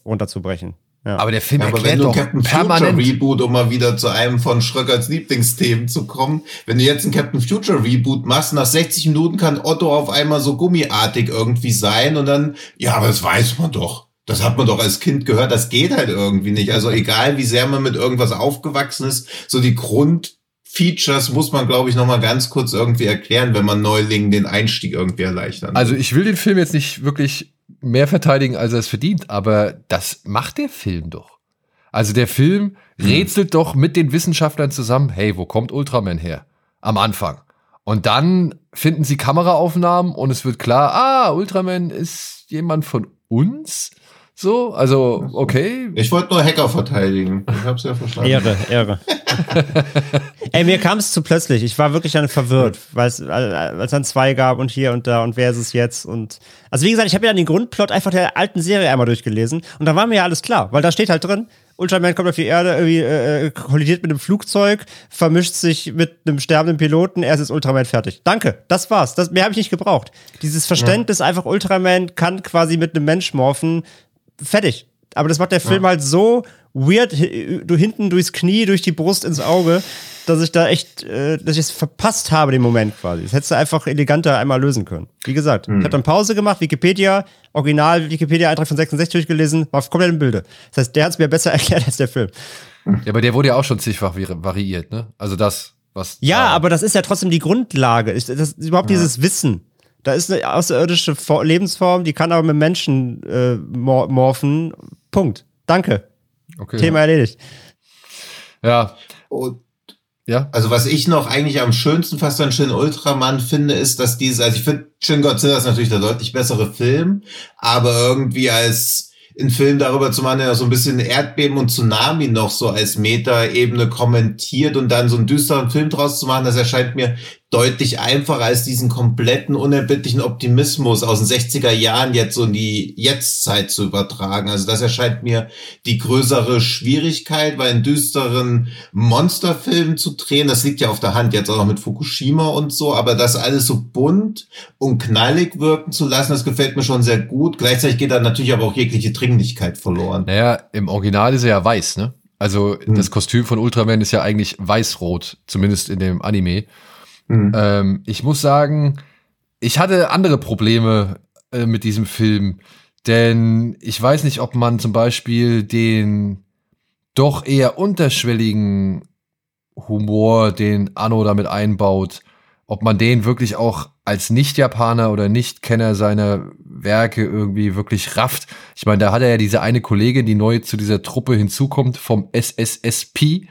runterzubrechen. Ja. aber der Film Ja, aber wenn erklärt du doch Captain Future. Reboot, um mal wieder zu einem von Schröckers Lieblingsthemen zu kommen, wenn du jetzt einen Captain Future Reboot machst, nach 60 Minuten kann Otto auf einmal so gummiartig irgendwie sein und dann, ja, aber das weiß man doch. Das hat man doch als Kind gehört, das geht halt irgendwie nicht. Also egal, wie sehr man mit irgendwas aufgewachsen ist, so die Grundfeatures muss man, glaube ich, noch mal ganz kurz irgendwie erklären, wenn man Neulingen den Einstieg irgendwie erleichtern. Also ich will den Film jetzt nicht wirklich mehr verteidigen, als er es verdient, aber das macht der Film doch. Also der Film rätselt doch mit den Wissenschaftlern zusammen, hey, wo kommt Ultraman her? Am Anfang. Und dann finden sie Kameraaufnahmen und es wird klar, ah, Ultraman ist jemand von uns. So, also, okay. ich wollte nur Hacker verteidigen. Ich hab's ja verstanden. Ehre, Ehre. Ey, mir kam es zu plötzlich. Ich war wirklich dann verwirrt, weil es als es dann zwei gab und hier und da und wer ist es jetzt und also wie gesagt, ich habe ja dann den Grundplot einfach der alten Serie einmal durchgelesen und da war mir ja alles klar, weil da steht halt drin, Ultraman kommt auf die Erde, irgendwie äh, kollidiert mit einem Flugzeug, vermischt sich mit einem sterbenden Piloten, er ist jetzt Ultraman fertig. Danke, das war's. Das, mehr habe ich nicht gebraucht. Dieses Verständnis einfach Ultraman kann quasi mit einem Mensch morphen, fertig. Aber das macht der Film halt so weird, du hinten durchs Knie, durch die Brust ins Auge, dass ich da echt, äh, dass ich es verpasst habe, den Moment quasi. Das hättest du einfach eleganter einmal lösen können. Wie gesagt, ich habe dann Pause gemacht, Wikipedia, Original Wikipedia-Eintrag von 66 durchgelesen, war komplett im Bilde. Das heißt, der hat es mir besser erklärt als der Film. Ja, aber der wurde ja auch schon zigfach vari- variiert, ne? Also das, was. Ja, aber das ist ja trotzdem die Grundlage. Ich, das ist überhaupt dieses Wissen. Da ist eine außerirdische For- Lebensform, die kann aber mit Menschen äh, mor morphen. Punkt. Danke. okay. Thema erledigt. Ja, Und ja. Also was ich noch eigentlich am schönsten fast an Shin Ultraman finde, ist, dass diese, also ich finde Shin Godzilla ist natürlich der deutlich bessere Film, aber irgendwie als ein Film darüber zu machen, der so ein bisschen Erdbeben und Tsunami noch so als Meta-Ebene kommentiert und dann so einen düsteren Film draus zu machen, das erscheint mir deutlich einfacher als diesen kompletten unerbittlichen Optimismus aus den 60er Jahren jetzt so in die Jetztzeit zu übertragen. Also das erscheint mir die größere Schwierigkeit, weil in düsteren Monsterfilmen zu drehen, das liegt ja auf der Hand jetzt auch noch mit Fukushima und so, aber das alles so bunt und knallig wirken zu lassen, das gefällt mir schon sehr gut. Gleichzeitig geht da natürlich aber auch jegliche Dringlichkeit verloren. Naja, im Original ist er ja weiß, ne? Also hm. das Kostüm von Ultraman ist ja eigentlich weiß-rot, zumindest in dem Anime. Mhm. Ähm, ich muss sagen, ich hatte andere Probleme äh, mit diesem Film, denn ich weiß nicht, ob man zum Beispiel den doch eher unterschwelligen Humor, den Anno damit einbaut, ob man den wirklich auch als Nicht-Japaner oder Nicht-Kenner seiner Werke irgendwie wirklich rafft. Ich meine, da hat er ja diese eine Kollegin, die neu zu dieser Truppe hinzukommt, vom SSSP,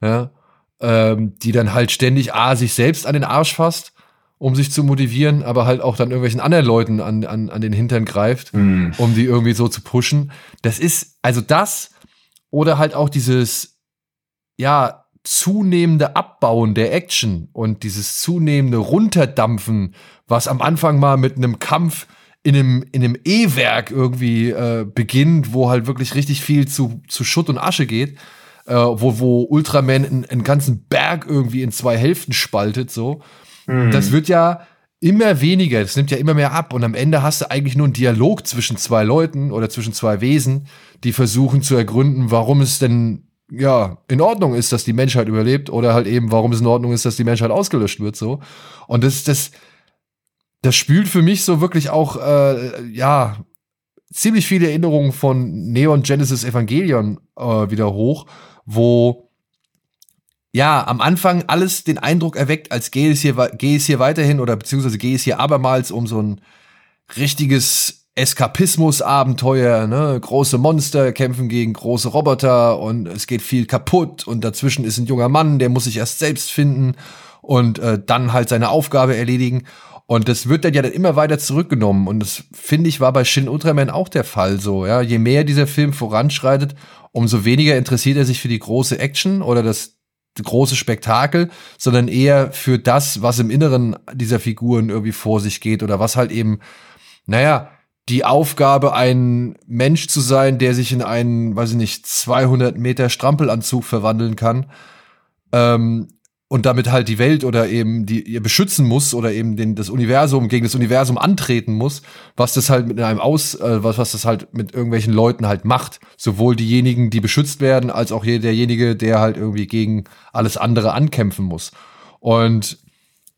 ja, ähm, die dann halt ständig A, sich selbst an den Arsch fasst, um sich zu motivieren, aber halt auch dann irgendwelchen anderen Leuten an, an, an den Hintern greift, mhm. um die irgendwie so zu pushen. Das ist, also das oder halt auch dieses, ja, zunehmende Abbauen der Action und dieses zunehmende Runterdampfen, was am Anfang mal mit einem Kampf in einem, in einem E-Werk irgendwie äh, beginnt, wo halt wirklich richtig viel zu, zu Schutt und Asche geht äh, wo, wo Ultraman einen, einen ganzen Berg irgendwie in zwei Hälften spaltet, so. Mhm. Das wird ja immer weniger, das nimmt ja immer mehr ab und am Ende hast du eigentlich nur einen Dialog zwischen zwei Leuten oder zwischen zwei Wesen, die versuchen zu ergründen, warum es denn ja in Ordnung ist, dass die Menschheit überlebt oder halt eben, warum es in Ordnung ist, dass die Menschheit ausgelöscht wird, so. Und das, das, das spült für mich so wirklich auch, äh, ja, ziemlich viele Erinnerungen von Neon Genesis Evangelion äh, wieder hoch, wo ja am Anfang alles den Eindruck erweckt, als gehe es hier, gehe es hier weiterhin oder beziehungsweise gehe es hier abermals um so ein richtiges Eskapismus-Abenteuer, ne? Große Monster kämpfen gegen große Roboter und es geht viel kaputt und dazwischen ist ein junger Mann, der muss sich erst selbst finden und äh, dann halt seine Aufgabe erledigen. Und das wird dann ja dann immer weiter zurückgenommen. Und das finde ich war bei Shin Ultraman auch der Fall so. Ja, je mehr dieser Film voranschreitet, umso weniger interessiert er sich für die große Action oder das große Spektakel, sondern eher für das, was im Inneren dieser Figuren irgendwie vor sich geht oder was halt eben, naja, die Aufgabe, ein Mensch zu sein, der sich in einen, weiß ich nicht, 200 Meter Strampelanzug verwandeln kann, ähm, und damit halt die Welt oder eben die ihr beschützen muss oder eben den, das Universum gegen das Universum antreten muss, was das halt mit einem aus, äh, was, was das halt mit irgendwelchen Leuten halt macht. Sowohl diejenigen, die beschützt werden, als auch derjenige, der halt irgendwie gegen alles andere ankämpfen muss. Und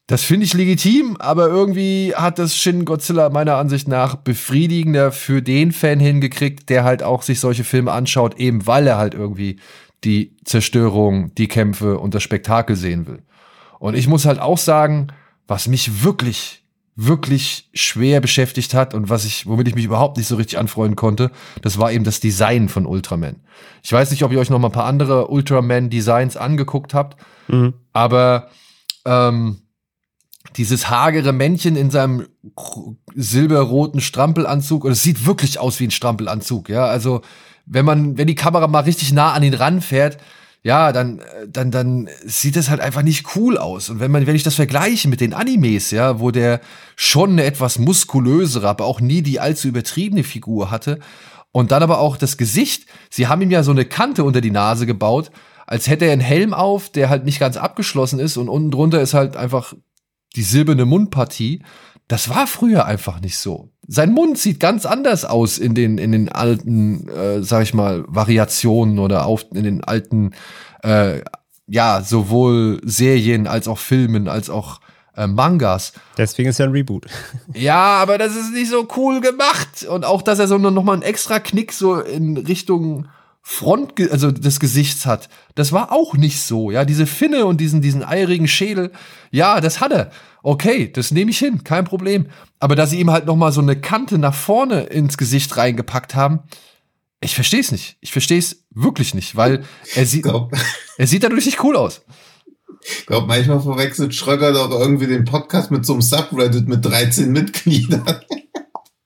das finde ich legitim, aber irgendwie hat das Shin Godzilla meiner Ansicht nach befriedigender für den Fan hingekriegt, der halt auch sich solche Filme anschaut, eben weil er halt irgendwie die Zerstörung, die Kämpfe und das Spektakel sehen will. Und ich muss halt auch sagen, was mich wirklich, wirklich schwer beschäftigt hat und was ich, womit ich mich überhaupt nicht so richtig anfreunden konnte, das war eben das Design von Ultraman. Ich weiß nicht, ob ihr euch noch mal ein paar andere Ultraman-Designs angeguckt habt, mhm. aber ähm, dieses hagere Männchen in seinem silberroten Strampelanzug, und es sieht wirklich aus wie ein Strampelanzug, ja, also wenn man, wenn die Kamera mal richtig nah an ihn ranfährt, ja, dann, dann, dann sieht das halt einfach nicht cool aus. Und wenn man, wenn ich das vergleiche mit den Animes, ja, wo der schon eine etwas muskulösere, aber auch nie die allzu übertriebene Figur hatte, und dann aber auch das Gesicht, sie haben ihm ja so eine Kante unter die Nase gebaut, als hätte er einen Helm auf, der halt nicht ganz abgeschlossen ist und unten drunter ist halt einfach die silberne Mundpartie. Das war früher einfach nicht so. Sein Mund sieht ganz anders aus in den, in den alten, äh, sag ich mal, Variationen oder auf, in den alten, äh, ja, sowohl Serien als auch Filmen, als auch äh, Mangas. Deswegen ist ja ein Reboot. Ja, aber das ist nicht so cool gemacht. Und auch, dass er so noch mal einen extra Knick so in Richtung Front, also des Gesichts hat. Das war auch nicht so. Ja, diese Finne und diesen, diesen eierigen Schädel. Ja, das hat er okay, das nehme ich hin, kein Problem. Aber dass sie ihm halt noch mal so eine Kante nach vorne ins Gesicht reingepackt haben, ich verstehe es nicht. Ich verstehe es wirklich nicht, weil er sieht, er sieht dadurch nicht cool aus. Ich glaube, manchmal verwechselt Schröger doch irgendwie den Podcast mit so einem Subreddit mit 13 Mitgliedern.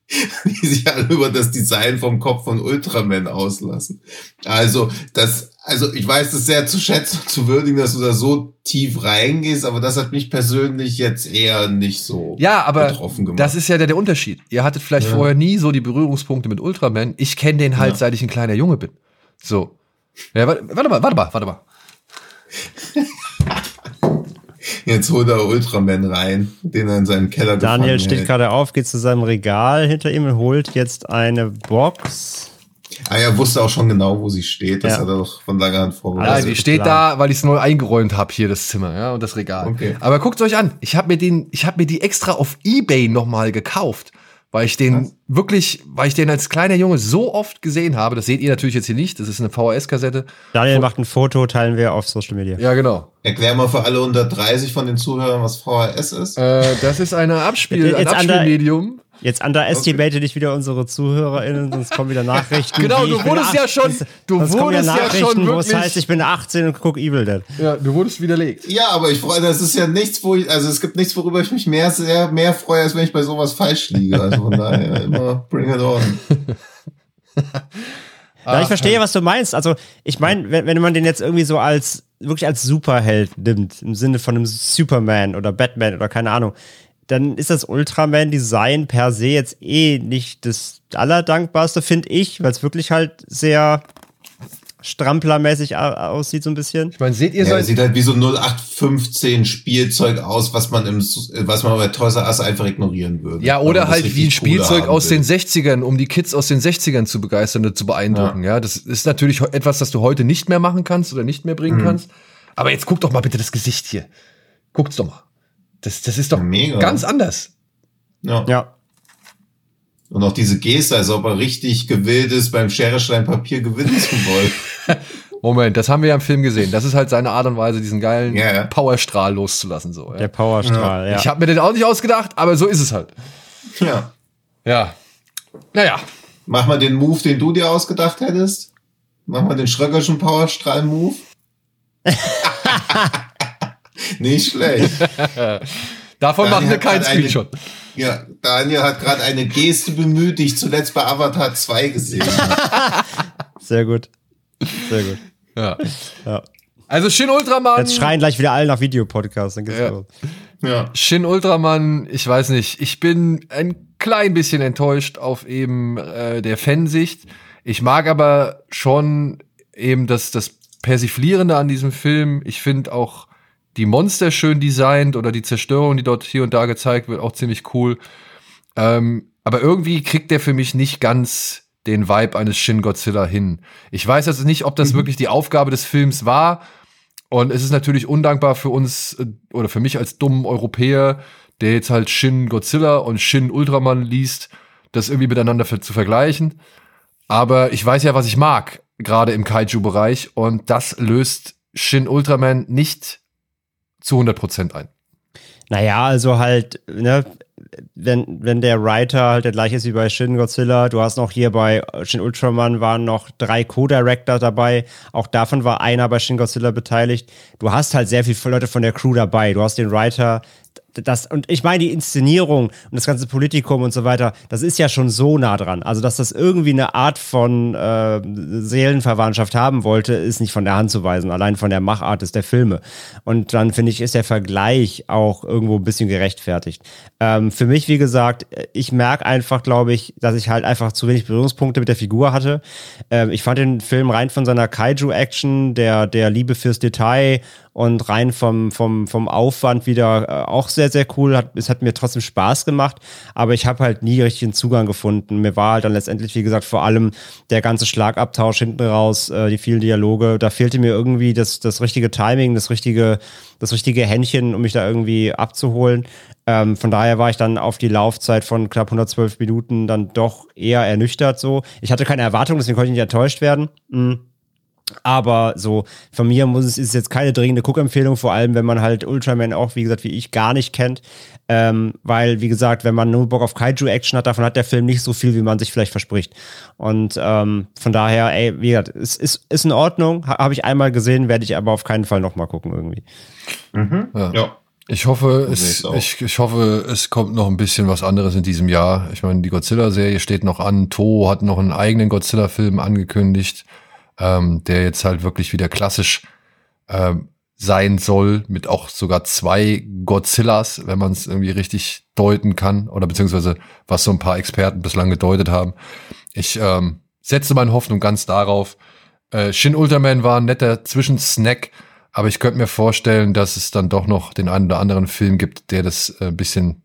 die sich alle über das Design vom Kopf von Ultraman auslassen. Also, das, also ich weiß es sehr zu schätzen, zu würdigen, dass du da so tief reingehst, aber das hat mich persönlich jetzt eher nicht so Ja, aber betroffen gemacht. das ist ja der, der Unterschied. Ihr hattet vielleicht Ja. vorher nie so die Berührungspunkte mit Ultraman. Ich kenne den halt, Ja. seit ich ein kleiner Junge bin. So. Ja, warte, warte mal, warte mal, warte mal. Jetzt holt er Ultraman rein, den er in seinem Keller Daniel steht hält. gerade auf, geht zu seinem Regal hinter ihm und holt jetzt eine Box. Ah, er wusste auch schon genau, wo sie steht. Das Ja. hat er doch von langer Hand Ja, vorbereitet. Also die steht klar. da, weil ich es neu eingeräumt habe hier das Zimmer, ja, und das Regal. Okay. Aber guckt euch an, ich habe mir den, ich habe mir die extra auf eBay nochmal gekauft, weil ich den Was? wirklich, weil ich den als kleiner Junge so oft gesehen habe. Das seht ihr natürlich jetzt hier nicht. Das ist eine VHS-Kassette. Daniel macht ein Foto, teilen wir auf Social Media. Ja, genau. Erklär mal für alle unter 30 von den Zuhörern, was VHS ist. Äh, das ist eine Abspiel, ein Abspielmedium. Jetzt underestimate nicht wieder unsere ZuhörerInnen, sonst kommen wieder Nachrichten. Genau, du wurdest ja schon- du wurdest ja Nachrichten, schon wo es wirklich- heißt, ich bin 18 und guck Evil Dead. Ja, du wurdest widerlegt. Ja, aber ich freue, das ist ja nichts, wo ich, also es gibt nichts, worüber ich mich mehr, sehr, mehr freue, als wenn ich bei sowas falsch liege. Also von daher immer bring it on. Ja, ich verstehe, was du meinst. Also, ich meine, wenn, wenn man den jetzt irgendwie so als, wirklich als Superheld nimmt, im Sinne von einem Superman oder Batman oder keine Ahnung, dann ist das Ultraman-Design per se jetzt eh nicht das Allerdankbarste, finde ich, weil es wirklich halt sehr stramplermäßig aussieht, so ein bisschen. Ich meine, seht ihr Ja, so es sieht halt wie so 0815 Spielzeug aus, was man im, was man bei Toys R Us einfach ignorieren würde. Ja, oder halt wie ein Spielzeug aus will. den 60ern, um die Kids aus den 60ern zu begeistern und zu beeindrucken. Ja. das ist natürlich etwas, das du heute nicht mehr machen kannst oder nicht mehr bringen Mhm. kannst. Aber jetzt guck doch mal bitte das Gesicht hier. Guckt's doch mal. Das, das ist doch mega. ganz anders. Ja. Ja. Und auch diese Geste, als ob er richtig gewillt ist, beim Schere, Stein, Papier gewinnen zu wollen. Moment, das haben wir ja im Film gesehen. Das ist halt seine Art und Weise, diesen geilen Ja, ja. Powerstrahl loszulassen. So, ja. Der Powerstrahl, ja. Ich habe mir den auch nicht ausgedacht, aber so ist es halt. ja. Ja. Naja. Mach mal den Move, den du dir ausgedacht hättest. Mach mal den Schröckerschen Powerstrahl-Move. Nicht schlecht. Davon Daniel machen wir keinen gerade eine- Screenshot. Ja, Daniel hat gerade eine Geste bemüht, die ich zuletzt bei Avatar 2 gesehen habe. Sehr gut. Sehr gut. Ja. Ja. Also Shin Ultraman. Jetzt schreien gleich wieder alle nach Videopodcasts. Dann geht's Ja. los. Ja. Shin Ultraman, ich weiß nicht, ich bin ein klein bisschen enttäuscht auf eben äh, der Fansicht. Ich mag aber schon eben das, das Persiflierende an diesem Film. Ich finde auch die Monster schön designt oder die Zerstörung, die dort hier und da gezeigt wird, auch ziemlich cool. Ähm, aber irgendwie kriegt der für mich nicht ganz den Vibe eines Shin Godzilla hin. Ich weiß jetzt nicht, ob das wirklich die Aufgabe des Films war. Und es ist natürlich undankbar für uns äh, oder für mich als dummen Europäer, der jetzt halt Shin Godzilla und Shin Ultraman liest, das irgendwie miteinander zu vergleichen. Aber ich weiß ja, was ich mag, gerade im Kaiju-Bereich. Und das löst Shin Ultraman nicht zu 100% ein. Naja, also halt, ne, wenn, wenn der Writer halt der gleiche ist wie bei Shin Godzilla, du hast noch hier bei Shin Ultraman waren noch drei Co-Director dabei, auch davon war einer bei Shin Godzilla beteiligt. Du hast halt sehr viele Leute von der Crew dabei. Du hast den Writer, das, und ich meine, die Inszenierung und das ganze Politikum und so weiter, das ist ja schon so nah dran. Also, dass das irgendwie eine Art von äh, Seelenverwandtschaft haben wollte, ist nicht von der Hand zu weisen, allein von der Machart des der Filme. Und dann finde ich, ist der Vergleich auch irgendwo ein bisschen gerechtfertigt. Ähm, für mich, wie gesagt, ich merke einfach, glaube ich, dass ich halt einfach zu wenig Berührungspunkte mit der Figur hatte. Ähm, ich fand den Film rein von seiner Kaiju-Action, der, der Liebe fürs Detail und rein vom, vom, vom Aufwand wieder äh, auch sehr, sehr cool. Hat, es hat mir trotzdem Spaß gemacht, aber ich habe halt nie richtig einen Zugang gefunden. Mir war halt dann letztendlich, wie gesagt, vor allem der ganze Schlagabtausch hinten raus, äh, die vielen Dialoge. Da fehlte mir irgendwie das, das richtige Timing, das richtige, das richtige Händchen, um mich da irgendwie abzuholen. Ähm, von daher war ich dann auf die Laufzeit von knapp 112 Minuten dann doch eher ernüchtert so. Ich hatte keine Erwartung, deswegen konnte ich nicht enttäuscht werden. Mhm. Aber so, von mir muss es, ist jetzt keine dringende Guckempfehlung, vor allem wenn man halt Ultraman auch, wie gesagt, wie ich gar nicht kennt. Ähm, weil, wie gesagt, wenn man nur Bock auf Kaiju-Action hat, davon hat der Film nicht so viel, wie man sich vielleicht verspricht. Und ähm, von daher, ey, wie gesagt, es ist, ist in Ordnung, ha, habe ich einmal gesehen, werde ich aber auf keinen Fall nochmal gucken irgendwie. Mhm. Ja. Ja. Ich hoffe, es, ich, ich hoffe, es kommt noch ein bisschen was anderes in diesem Jahr. Ich meine, die Godzilla-Serie steht noch an. Toho hat noch einen eigenen Godzilla-Film angekündigt, ähm, der jetzt halt wirklich wieder klassisch ähm, sein soll, mit auch sogar zwei Godzillas, wenn man es irgendwie richtig deuten kann, oder beziehungsweise was so ein paar Experten bislang gedeutet haben. Ich ähm, setze meine Hoffnung ganz darauf. Äh, Shin Ultraman war ein netter Zwischensnack, aber ich könnte mir vorstellen, dass es dann doch noch den einen oder anderen Film gibt, der das äh, ein bisschen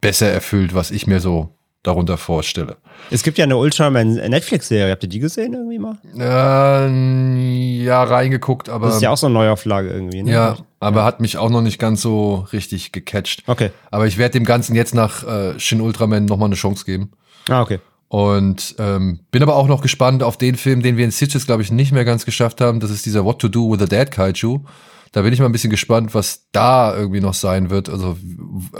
besser erfüllt, was ich mir so darunter vorstelle. Es gibt ja eine Ultraman Netflix-Serie. Habt ihr die gesehen irgendwie mal? Äh, ja, reingeguckt, aber Das ist ja auch so eine Neuauflage irgendwie. Ne? ja, aber hat mich auch noch nicht ganz so richtig gecatcht. Okay. Aber ich werde dem Ganzen jetzt nach äh, Shin Ultraman noch mal eine Chance geben. Ah, okay. Und ähm, bin aber auch noch gespannt auf den Film, den wir in Stitches, glaube ich, nicht mehr ganz geschafft haben. Das ist dieser What to Do with a Dead Kaiju. Da bin ich mal ein bisschen gespannt, was da irgendwie noch sein wird. Also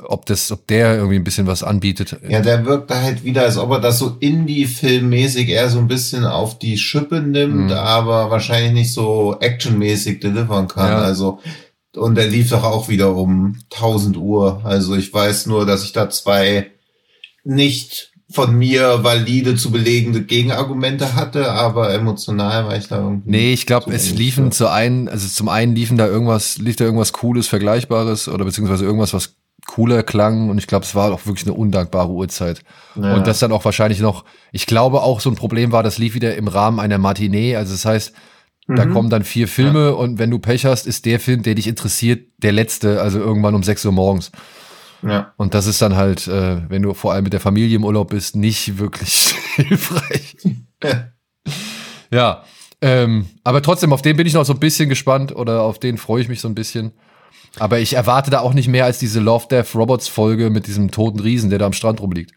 ob das, ob der irgendwie ein bisschen was anbietet. Ja, der wirkt da halt wieder, als ob er das so Indie-Filmmäßig eher so ein bisschen auf die Schippe nimmt, Mhm. aber wahrscheinlich nicht so actionmäßig delivern kann. Ja. Also, und der lief doch auch wieder um 1000 Uhr. Also ich weiß nur, dass ich da zwei nicht von mir valide zu belegende Gegenargumente hatte, aber emotional war ich da irgendwie. Nee, ich glaube, es liefen zu einen, also zum einen liefen da irgendwas, lief da irgendwas Cooles, Vergleichbares oder beziehungsweise irgendwas, was cooler klang und ich glaube, es war auch wirklich eine undankbare Uhrzeit. Ja. Und das dann auch wahrscheinlich noch, ich glaube auch so ein Problem war, das lief wieder im Rahmen einer Matinee, also das heißt, da Mhm. kommen dann vier Filme und wenn du Pech hast, ist der Film, der dich interessiert, der letzte, also irgendwann um 6 Uhr morgens. Ja. Und das ist dann halt, äh, wenn du vor allem mit der Familie im Urlaub bist, nicht wirklich hilfreich. ja, ähm, aber trotzdem, auf den bin ich noch so ein bisschen gespannt oder auf den freue ich mich so ein bisschen. Aber ich erwarte da auch nicht mehr als diese Love Death Robots Folge mit diesem toten Riesen, der da am Strand rumliegt.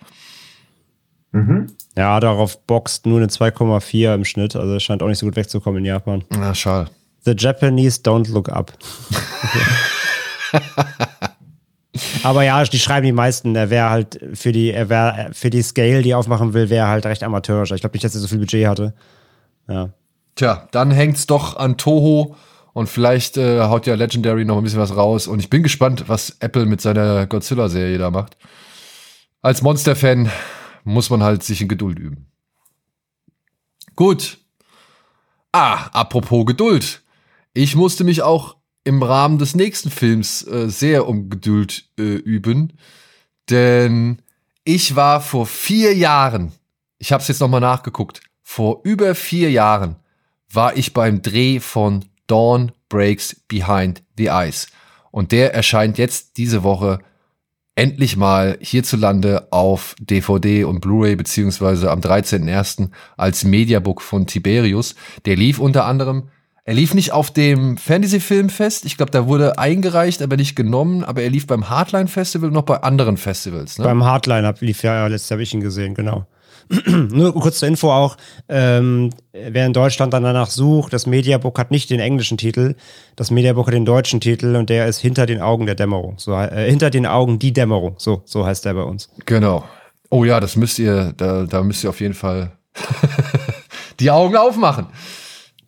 Mhm. Ja, darauf boxt nur eine 2,4 im Schnitt. Also es scheint auch nicht so gut wegzukommen in Japan. Na, schade. The Japanese don't look up. Aber ja, die schreiben die meisten, er wäre halt für die, er wäre für die Scale, die er aufmachen will, wäre halt recht amateurisch. Ich glaube nicht, dass er so viel Budget hatte. Ja. Tja, dann hängt's doch an Toho und vielleicht äh, haut ja Legendary noch ein bisschen was raus. Und ich bin gespannt, was Apple mit seiner Godzilla-Serie da macht. Als Monster-Fan muss man halt sich in Geduld üben. Gut. Ah, apropos Geduld. Ich musste mich auch im Rahmen des nächsten Films äh, sehr um Geduld äh, üben, denn ich war vor vier Jahren, ich habe es jetzt nochmal nachgeguckt, vor über vier Jahren war ich beim Dreh von Dawn Breaks Behind the Ice. Und der erscheint jetzt diese Woche endlich mal hierzulande auf DVD und Blu-ray beziehungsweise am 13.01. als Mediabook von Tiberius. Der lief unter anderem, er lief nicht auf dem Fantasy-Filmfest, ich glaube, da wurde eingereicht, aber nicht genommen, aber er lief beim Hardline Festival und noch bei anderen Festivals. Ne? Beim Hardline lief ja letztes Jahr hab ich ihn gesehen, genau. Nur kurz zur Info auch, ähm, wer in Deutschland dann danach sucht, das Mediabook hat nicht den englischen Titel, das Mediabook hat den deutschen Titel und der ist hinter den Augen der Dämmerung. So, äh, hinter den Augen die Dämmerung. So, so heißt der bei uns. Genau. Oh ja, das müsst ihr, da, da müsst ihr auf jeden Fall die Augen aufmachen.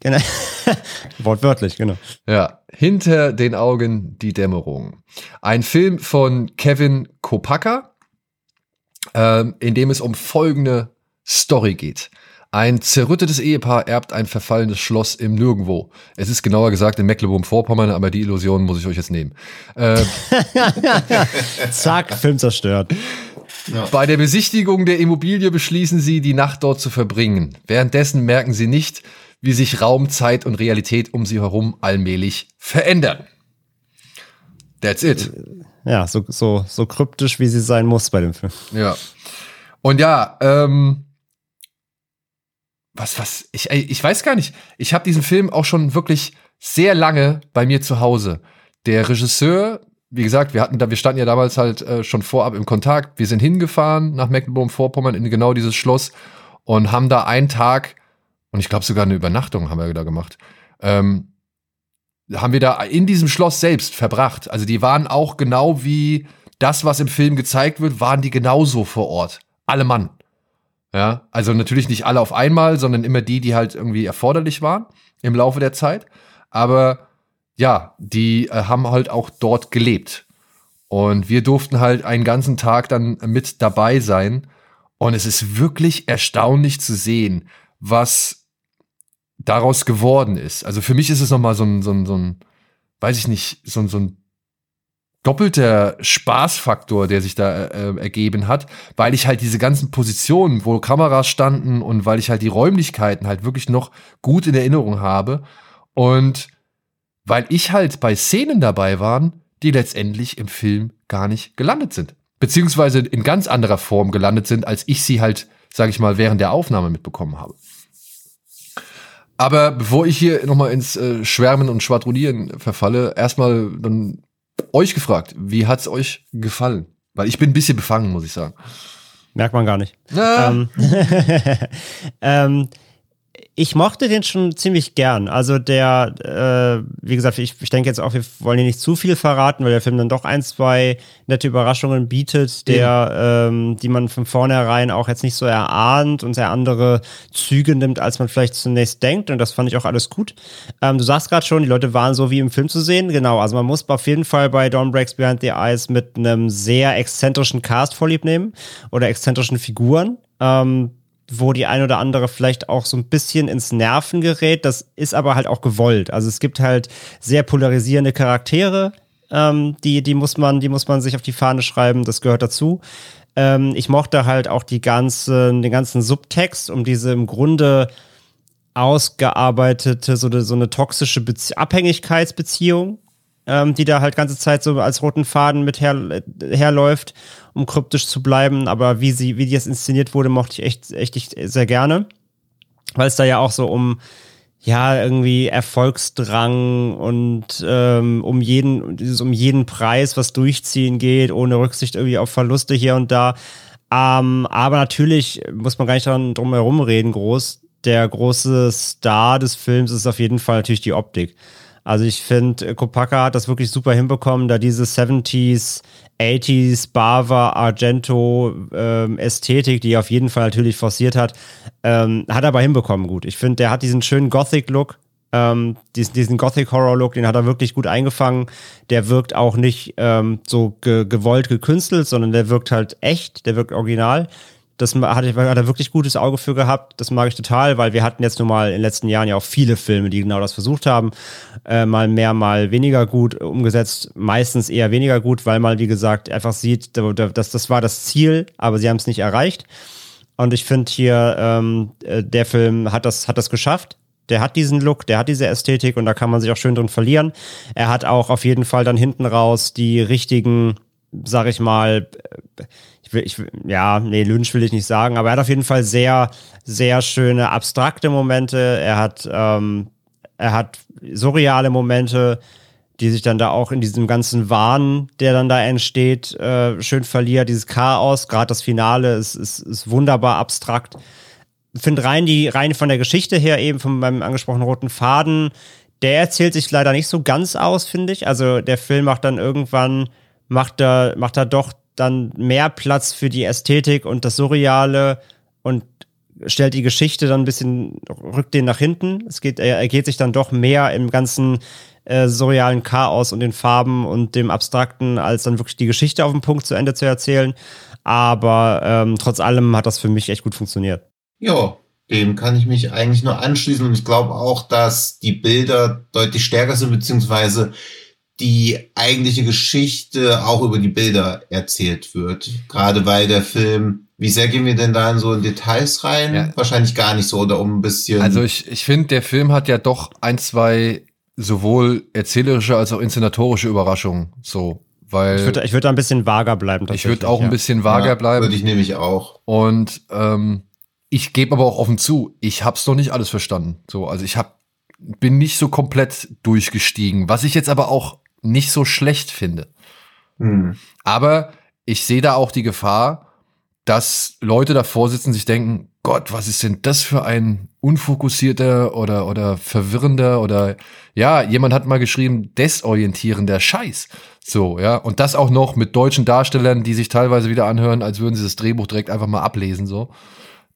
Genau. Wortwörtlich, genau. Ja, hinter den Augen die Dämmerung. Ein Film von Kevin Kopacka, ähm, in dem es um folgende Story geht. Ein zerrüttetes Ehepaar erbt ein verfallenes Schloss im Nirgendwo. Es ist genauer gesagt in Mecklenburg-Vorpommern, aber die Illusion muss ich euch jetzt nehmen. Äh, Zack, Film zerstört. Bei der Besichtigung der Immobilie beschließen sie, die Nacht dort zu verbringen. Währenddessen merken sie nicht, wie sich Raum, Zeit und Realität um sie herum allmählich verändern. That's it. Ja, so, so, so kryptisch, wie sie sein muss bei dem Film. Ja. Und ja, ähm, was, was, ich, ich weiß gar nicht. Ich habe diesen Film auch schon wirklich sehr lange bei mir zu Hause. Der Regisseur, wie gesagt, wir hatten da, wir standen ja damals halt äh, schon vorab im Kontakt. Wir sind hingefahren nach Mecklenburg-Vorpommern in genau dieses Schloss und haben da einen Tag und ich glaube sogar eine Übernachtung haben wir da gemacht. Ähm, haben wir da in diesem Schloss selbst verbracht. Also die waren auch genau wie das, was im Film gezeigt wird, waren die genauso vor Ort. Alle Mann. Ja, also natürlich nicht alle auf einmal, sondern immer die, die halt irgendwie erforderlich waren im Laufe der Zeit. Aber ja, die äh, haben halt auch dort gelebt. Und wir durften halt einen ganzen Tag dann mit dabei sein. Und es ist wirklich erstaunlich zu sehen, was daraus geworden ist. Also für mich ist es nochmal so ein, so ein, so ein, weiß ich nicht, so ein, so ein doppelter Spaßfaktor, der sich da äh, ergeben hat, weil ich halt diese ganzen Positionen, wo Kameras standen und weil ich halt die Räumlichkeiten halt wirklich noch gut in Erinnerung habe und weil ich halt bei Szenen dabei waren, die letztendlich im Film gar nicht gelandet sind. Beziehungsweise in ganz anderer Form gelandet sind, als ich sie halt, sage ich mal, während der Aufnahme mitbekommen habe. Aber bevor ich hier nochmal ins äh, Schwärmen und Schwadronieren verfalle, erstmal dann euch gefragt, wie hat's euch gefallen? Weil ich bin ein bisschen befangen, muss ich sagen. Merkt man gar nicht. Ah. Ähm, ähm, ich mochte den schon ziemlich gern. Also der, äh, wie gesagt, ich, ich denke jetzt auch, wir wollen hier nicht zu viel verraten, weil der Film dann doch ein, zwei nette Überraschungen bietet, der, ähm, die man von vornherein auch jetzt nicht so erahnt und sehr andere Züge nimmt, als man vielleicht zunächst denkt. Und das fand ich auch alles gut. Ähm, du sagst gerade schon, die Leute waren so wie im Film zu sehen. Genau, also man muss auf jeden Fall bei Dawn Breaks Behind the Eyes mit einem sehr exzentrischen Cast vorlieb nehmen oder exzentrischen Figuren. Ähm, wo die ein oder andere vielleicht auch so ein bisschen ins Nerven gerät. Das ist aber halt auch gewollt. Also es gibt halt sehr polarisierende Charaktere, ähm, die, die, muss man, die muss man sich auf die Fahne schreiben, das gehört dazu. Ähm, ich mochte halt auch die ganzen, den ganzen Subtext, um diese im Grunde ausgearbeitete, so eine, so eine toxische Bezie Abhängigkeitsbeziehung, ähm, die da halt ganze Zeit so als roten Faden mit her, herläuft um kryptisch zu bleiben. Aber wie sie, wie die jetzt inszeniert wurde, mochte ich echt, echt, echt sehr gerne. Weil es da ja auch so um, ja, irgendwie Erfolgsdrang und ähm, um jeden, dieses um jeden Preis, was durchziehen geht, ohne Rücksicht irgendwie auf Verluste hier und da. Ähm, aber natürlich muss man gar nicht drum herum reden, groß. Der große Star des Films ist auf jeden Fall natürlich die Optik. Also ich finde, Kopaka hat das wirklich super hinbekommen, da diese 70s 80s Bava Argento ähm, Ästhetik, die er auf jeden Fall natürlich forciert hat, ähm, hat er aber hinbekommen gut. Ich finde, der hat diesen schönen Gothic-Look, ähm, diesen, diesen Gothic-Horror-Look, den hat er wirklich gut eingefangen. Der wirkt auch nicht ähm, so ge gewollt gekünstelt, sondern der wirkt halt echt, der wirkt original. Das hat, hat er wirklich gutes Auge für gehabt. Das mag ich total, weil wir hatten jetzt nun mal in den letzten Jahren ja auch viele Filme, die genau das versucht haben. Äh, mal mehr, mal weniger gut umgesetzt. Meistens eher weniger gut, weil man, wie gesagt, einfach sieht, dass das war das Ziel, aber sie haben es nicht erreicht. Und ich finde hier, ähm, äh, der Film hat das, hat das geschafft. Der hat diesen Look, der hat diese Ästhetik und da kann man sich auch schön drin verlieren. Er hat auch auf jeden Fall dann hinten raus die richtigen, sag ich mal, ich will, ich ja, nee, Lynch will ich nicht sagen, aber er hat auf jeden Fall sehr, sehr schöne abstrakte Momente. Er hat, ähm, er hat surreale Momente, die sich dann da auch in diesem ganzen Wahn, der dann da entsteht, äh, schön verliert. Dieses Chaos, gerade das Finale ist, ist, ist wunderbar abstrakt. Finde rein die, rein von der Geschichte her, eben von meinem angesprochenen roten Faden, der erzählt sich leider nicht so ganz aus, finde ich. Also der Film macht dann irgendwann, macht er, macht er doch dann mehr Platz für die Ästhetik und das Surreale und stellt die Geschichte dann ein bisschen, rückt den nach hinten. Es geht, er, geht sich dann doch mehr im ganzen äh, surrealen Chaos und den Farben und dem Abstrakten, als dann wirklich die Geschichte auf den Punkt zu Ende zu erzählen. Aber ähm, trotz allem hat das für mich echt gut funktioniert. Ja, dem kann ich mich eigentlich nur anschließen und ich glaube auch, dass die Bilder deutlich stärker sind, beziehungsweise die eigentliche Geschichte auch über die Bilder erzählt wird. Gerade weil der Film, wie sehr gehen wir denn da in so in Details rein? Ja. Wahrscheinlich gar nicht so oder um ein bisschen. Also ich, ich finde, der Film hat ja doch ein, zwei sowohl erzählerische als auch inszenatorische Überraschungen. So, weil. Ich würde ich würd da ein bisschen vager bleiben. Ich würde auch ja. ein bisschen vager ja, bleiben. Würde ich nämlich auch. Und ähm, ich gebe aber auch offen zu, ich hab's noch nicht alles verstanden. So, also ich hab, bin nicht so komplett durchgestiegen. Was ich jetzt aber auch nicht so schlecht finde. Mhm. Aber ich sehe da auch die Gefahr, dass Leute davor sitzen, sich denken, Gott, was ist denn das für ein unfokussierter oder, oder verwirrender oder ja, jemand hat mal geschrieben, desorientierender Scheiß. So, ja. Und das auch noch mit deutschen Darstellern, die sich teilweise wieder anhören, als würden sie das Drehbuch direkt einfach mal ablesen, so.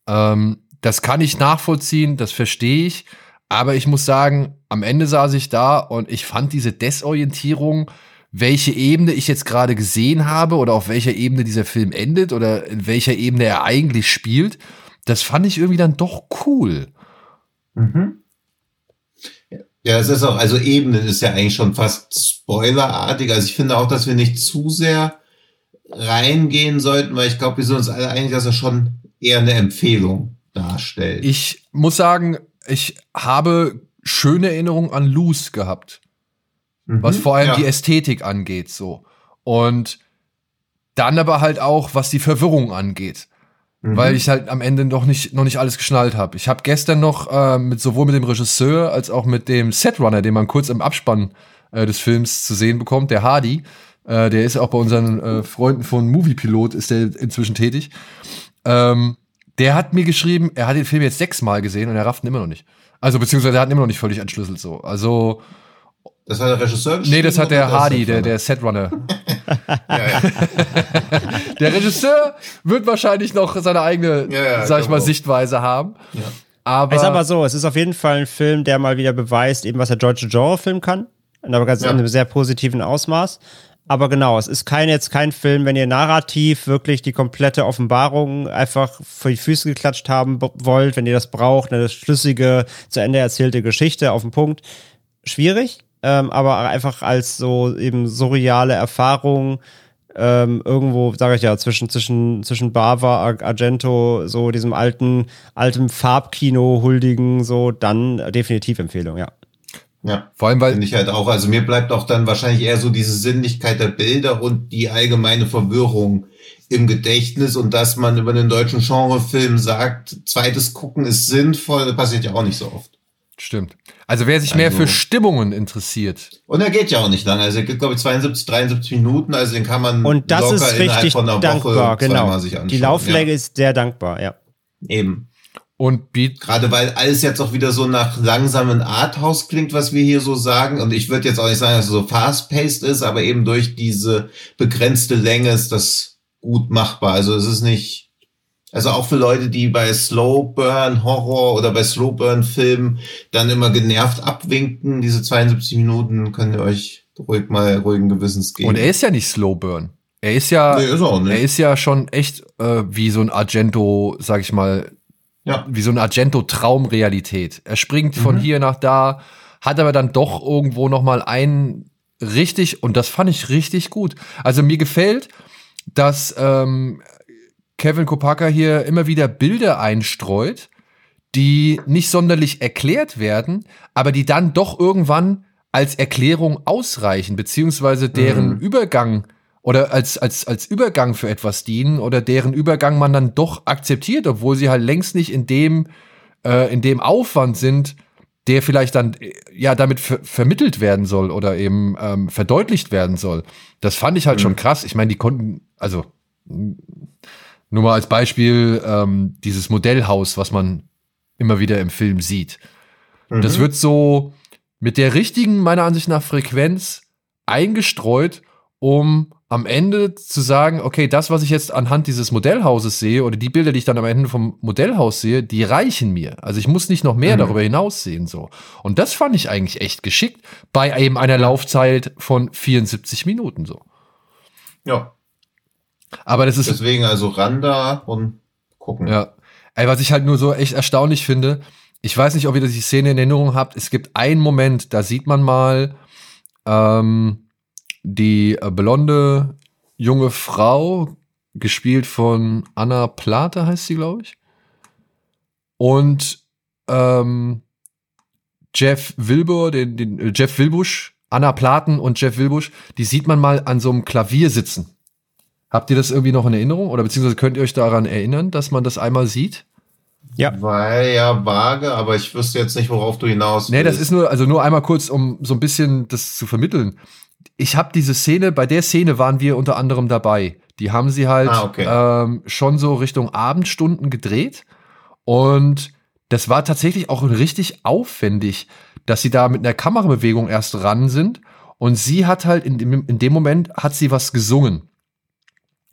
Ähm, das kann ich nachvollziehen, das verstehe ich. Aber ich muss sagen, am Ende saß ich da und ich fand diese Desorientierung welche Ebene ich jetzt gerade gesehen habe oder auf welcher Ebene dieser Film endet oder in welcher Ebene er eigentlich spielt. Das fand ich irgendwie dann doch cool. Mhm. Ja, es ist auch, also Ebenen ist ja eigentlich schon fast spoilerartig. Also ich finde auch, dass wir nicht zu sehr reingehen sollten, weil ich glaube, wir sind uns alle einig, dass er schon eher eine Empfehlung darstellt. Ich muss sagen, ich habe schöne Erinnerungen an Loose gehabt. Mhm, was vor allem ja. die Ästhetik angeht, so. Und dann aber halt auch, was die Verwirrung angeht. Mhm. Weil ich halt am Ende noch nicht, noch nicht alles geschnallt habe. Ich habe gestern noch äh, mit sowohl mit dem Regisseur als auch mit dem Setrunner, den man kurz im Abspann äh, des Films zu sehen bekommt, der Hardy, äh, der ist auch bei unseren äh, Freunden von Moviepilot, ist der inzwischen tätig. Ähm, der hat mir geschrieben, er hat den Film jetzt sechsmal gesehen und er rafft ihn immer noch nicht. Also, beziehungsweise er hat ihn immer noch nicht völlig entschlüsselt so. Also. Das hat der Regisseur Nee, das hat der Hardy, der, der Setrunner. ja, ja. der Regisseur wird wahrscheinlich noch seine eigene, ja, ja, sag ich mal, auch. Sichtweise haben. Ja. Aber ich sag mal so, es ist auf jeden Fall ein Film, der mal wieder beweist, eben was der deutsche Genrefilm kann. Aber ganz ja. in einem sehr positiven Ausmaß. Aber genau, es ist kein, jetzt kein Film, wenn ihr narrativ wirklich die komplette Offenbarung einfach vor die Füße geklatscht haben wollt, wenn ihr das braucht, eine schlüssige, zu Ende erzählte Geschichte auf den Punkt. Schwierig, ähm, aber einfach als so eben surreale Erfahrung, ähm, irgendwo, sage ich ja, zwischen, zwischen, zwischen Bava, Argento, so diesem alten, alten Farbkino huldigen, so, dann definitiv Empfehlung, ja. Ja, vor allem, weil. Finde ich halt auch, also mir bleibt auch dann wahrscheinlich eher so diese Sinnlichkeit der Bilder und die allgemeine Verwirrung im Gedächtnis und dass man über den deutschen Genrefilm sagt, zweites Gucken ist sinnvoll, passiert ja auch nicht so oft. Stimmt. Also wer sich also, mehr für Stimmungen interessiert. Und er geht ja auch nicht lang. Also er geht, glaube ich, 72, 73 Minuten. Also den kann man und das locker ist richtig von einer dankbar, Woche genau. sich anschauen. Die Lauflänge ja. ist sehr dankbar, ja. Eben. Und Beat. Gerade weil alles jetzt auch wieder so nach langsamen Arthouse klingt, was wir hier so sagen. Und ich würde jetzt auch nicht sagen, dass es so fast-paced ist, aber eben durch diese begrenzte Länge ist das gut machbar. Also es ist nicht, also auch für Leute, die bei Slow Burn Horror oder bei Slow Burn Filmen dann immer genervt abwinken, diese 72 Minuten, könnt ihr euch ruhig mal ruhigen Gewissens geben. Und er ist ja nicht Slow Burn. Er ist ja, nee, ist er ist ja schon echt äh, wie so ein Argento, sag ich mal, ja. Wie so ein Argento-Traumrealität. Er springt von mhm. hier nach da, hat aber dann doch irgendwo noch mal einen richtig, und das fand ich richtig gut. Also mir gefällt, dass ähm, Kevin Kopaka hier immer wieder Bilder einstreut, die nicht sonderlich erklärt werden, aber die dann doch irgendwann als Erklärung ausreichen, beziehungsweise deren mhm. Übergang oder als, als, als Übergang für etwas dienen oder deren Übergang man dann doch akzeptiert, obwohl sie halt längst nicht in dem, äh, in dem Aufwand sind, der vielleicht dann äh, ja damit ver vermittelt werden soll oder eben ähm, verdeutlicht werden soll. Das fand ich halt mhm. schon krass. Ich meine, die konnten, also nur mal als Beispiel ähm, dieses Modellhaus, was man immer wieder im Film sieht. Mhm. Das wird so mit der richtigen, meiner Ansicht nach, Frequenz eingestreut, um am Ende zu sagen, okay, das, was ich jetzt anhand dieses Modellhauses sehe oder die Bilder, die ich dann am Ende vom Modellhaus sehe, die reichen mir. Also ich muss nicht noch mehr mhm. darüber hinaus sehen, so. Und das fand ich eigentlich echt geschickt bei eben einer Laufzeit von 74 Minuten, so. Ja. Aber das ist. Deswegen also ran da und gucken. Ja. Ey, was ich halt nur so echt erstaunlich finde, ich weiß nicht, ob ihr die Szene in Erinnerung habt, es gibt einen Moment, da sieht man mal, ähm, die äh, blonde junge Frau, gespielt von Anna Plate, heißt sie, glaube ich. Und ähm, Jeff Wilbur, den, den äh, Jeff Wilbusch, Anna Platen und Jeff Wilbusch, die sieht man mal an so einem Klavier sitzen. Habt ihr das irgendwie noch in Erinnerung? Oder beziehungsweise könnt ihr euch daran erinnern, dass man das einmal sieht? Ja. Weil ja vage, aber ich wüsste jetzt nicht, worauf du hinaus willst. Nee, das ist nur, also nur einmal kurz, um so ein bisschen das zu vermitteln ich habe diese Szene, bei der Szene waren wir unter anderem dabei. Die haben sie halt ah, okay. ähm, schon so Richtung Abendstunden gedreht. Und das war tatsächlich auch richtig aufwendig, dass sie da mit einer Kamerabewegung erst ran sind. Und sie hat halt in dem, in dem Moment hat sie was gesungen,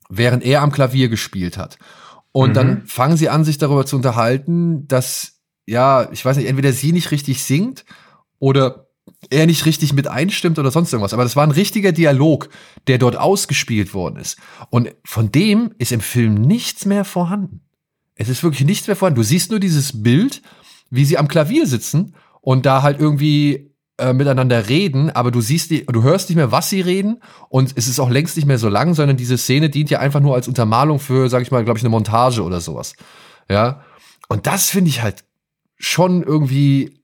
während er am Klavier gespielt hat. Und mhm. dann fangen sie an, sich darüber zu unterhalten, dass, ja, ich weiß nicht, entweder sie nicht richtig singt oder er nicht richtig mit einstimmt oder sonst irgendwas. Aber das war ein richtiger Dialog, der dort ausgespielt worden ist. Und von dem ist im Film nichts mehr vorhanden. Es ist wirklich nichts mehr vorhanden. Du siehst nur dieses Bild, wie sie am Klavier sitzen und da halt irgendwie äh, miteinander reden, aber du siehst du hörst nicht mehr, was sie reden und es ist auch längst nicht mehr so lang, sondern diese Szene dient ja einfach nur als Untermalung für, sag ich mal, glaube ich, eine Montage oder sowas. Ja. Und das finde ich halt schon irgendwie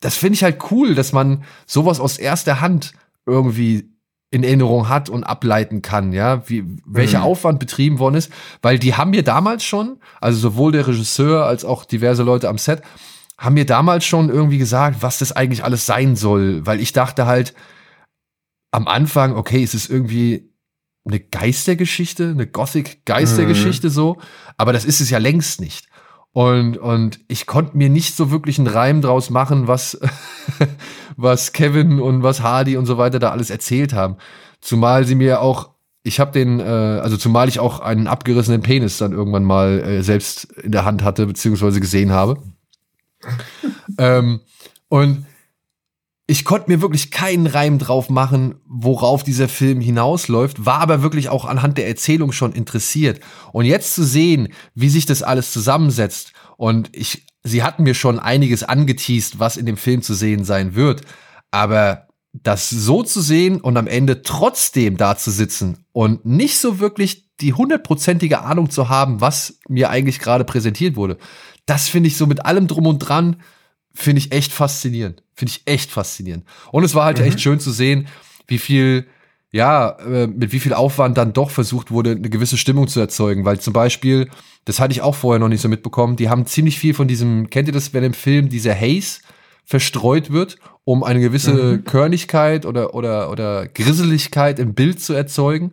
das finde ich halt cool, dass man sowas aus erster Hand irgendwie in Erinnerung hat und ableiten kann, ja, wie, welcher mhm. Aufwand betrieben worden ist, weil die haben mir damals schon, also sowohl der Regisseur als auch diverse Leute am Set, haben mir damals schon irgendwie gesagt, was das eigentlich alles sein soll, weil ich dachte halt am Anfang, okay, es ist irgendwie eine Geistergeschichte, eine Gothic-Geistergeschichte mhm. so, aber das ist es ja längst nicht. Und, und ich konnte mir nicht so wirklich einen Reim draus machen, was, was Kevin und was Hardy und so weiter da alles erzählt haben. Zumal sie mir auch, ich habe den, äh, also zumal ich auch einen abgerissenen Penis dann irgendwann mal äh, selbst in der Hand hatte, beziehungsweise gesehen habe. ähm, und ich konnte mir wirklich keinen Reim drauf machen, worauf dieser Film hinausläuft, war aber wirklich auch anhand der Erzählung schon interessiert. Und jetzt zu sehen, wie sich das alles zusammensetzt und ich, sie hatten mir schon einiges angeteased, was in dem Film zu sehen sein wird, aber das so zu sehen und am Ende trotzdem da zu sitzen und nicht so wirklich die hundertprozentige Ahnung zu haben, was mir eigentlich gerade präsentiert wurde, das finde ich so mit allem drum und dran, finde ich echt faszinierend. Finde ich echt faszinierend. Und es war halt mhm. echt schön zu sehen, wie viel, ja, äh, mit wie viel Aufwand dann doch versucht wurde, eine gewisse Stimmung zu erzeugen. Weil zum Beispiel, das hatte ich auch vorher noch nicht so mitbekommen, die haben ziemlich viel von diesem, kennt ihr das, wenn im Film dieser Haze verstreut wird, um eine gewisse mhm. Körnigkeit oder, oder, oder Grisseligkeit im Bild zu erzeugen.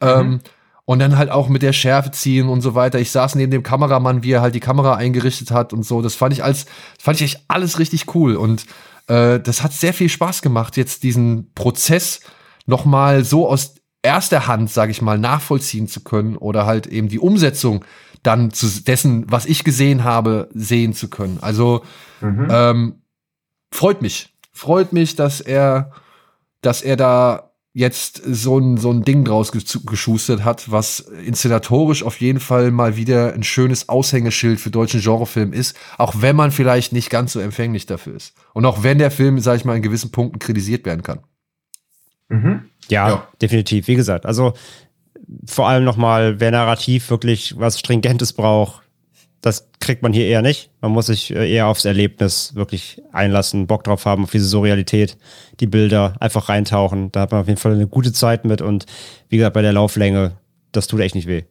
Mhm. Ähm, und dann halt auch mit der Schärfe ziehen und so weiter. Ich saß neben dem Kameramann, wie er halt die Kamera eingerichtet hat und so. Das fand ich als, fand ich echt alles richtig cool. Und äh, das hat sehr viel Spaß gemacht, jetzt diesen Prozess nochmal so aus erster Hand, sage ich mal, nachvollziehen zu können oder halt eben die Umsetzung dann zu dessen, was ich gesehen habe, sehen zu können. Also mhm. ähm, freut mich, freut mich, dass er, dass er da jetzt so ein, so ein Ding draus geschustert hat, was inszenatorisch auf jeden Fall mal wieder ein schönes Aushängeschild für deutschen Genrefilm ist, auch wenn man vielleicht nicht ganz so empfänglich dafür ist. Und auch wenn der Film, sag ich mal, in gewissen Punkten kritisiert werden kann. Mhm. Ja, ja, definitiv. Wie gesagt, also vor allem nochmal, wer narrativ wirklich was Stringentes braucht, das kriegt man hier eher nicht. Man muss sich äh, eher aufs Erlebnis wirklich einlassen, Bock drauf haben, auf diese Surrealität, die Bilder, einfach reintauchen. Da hat man auf jeden Fall eine gute Zeit mit und wie gesagt, bei der Lauflänge, das tut echt nicht weh.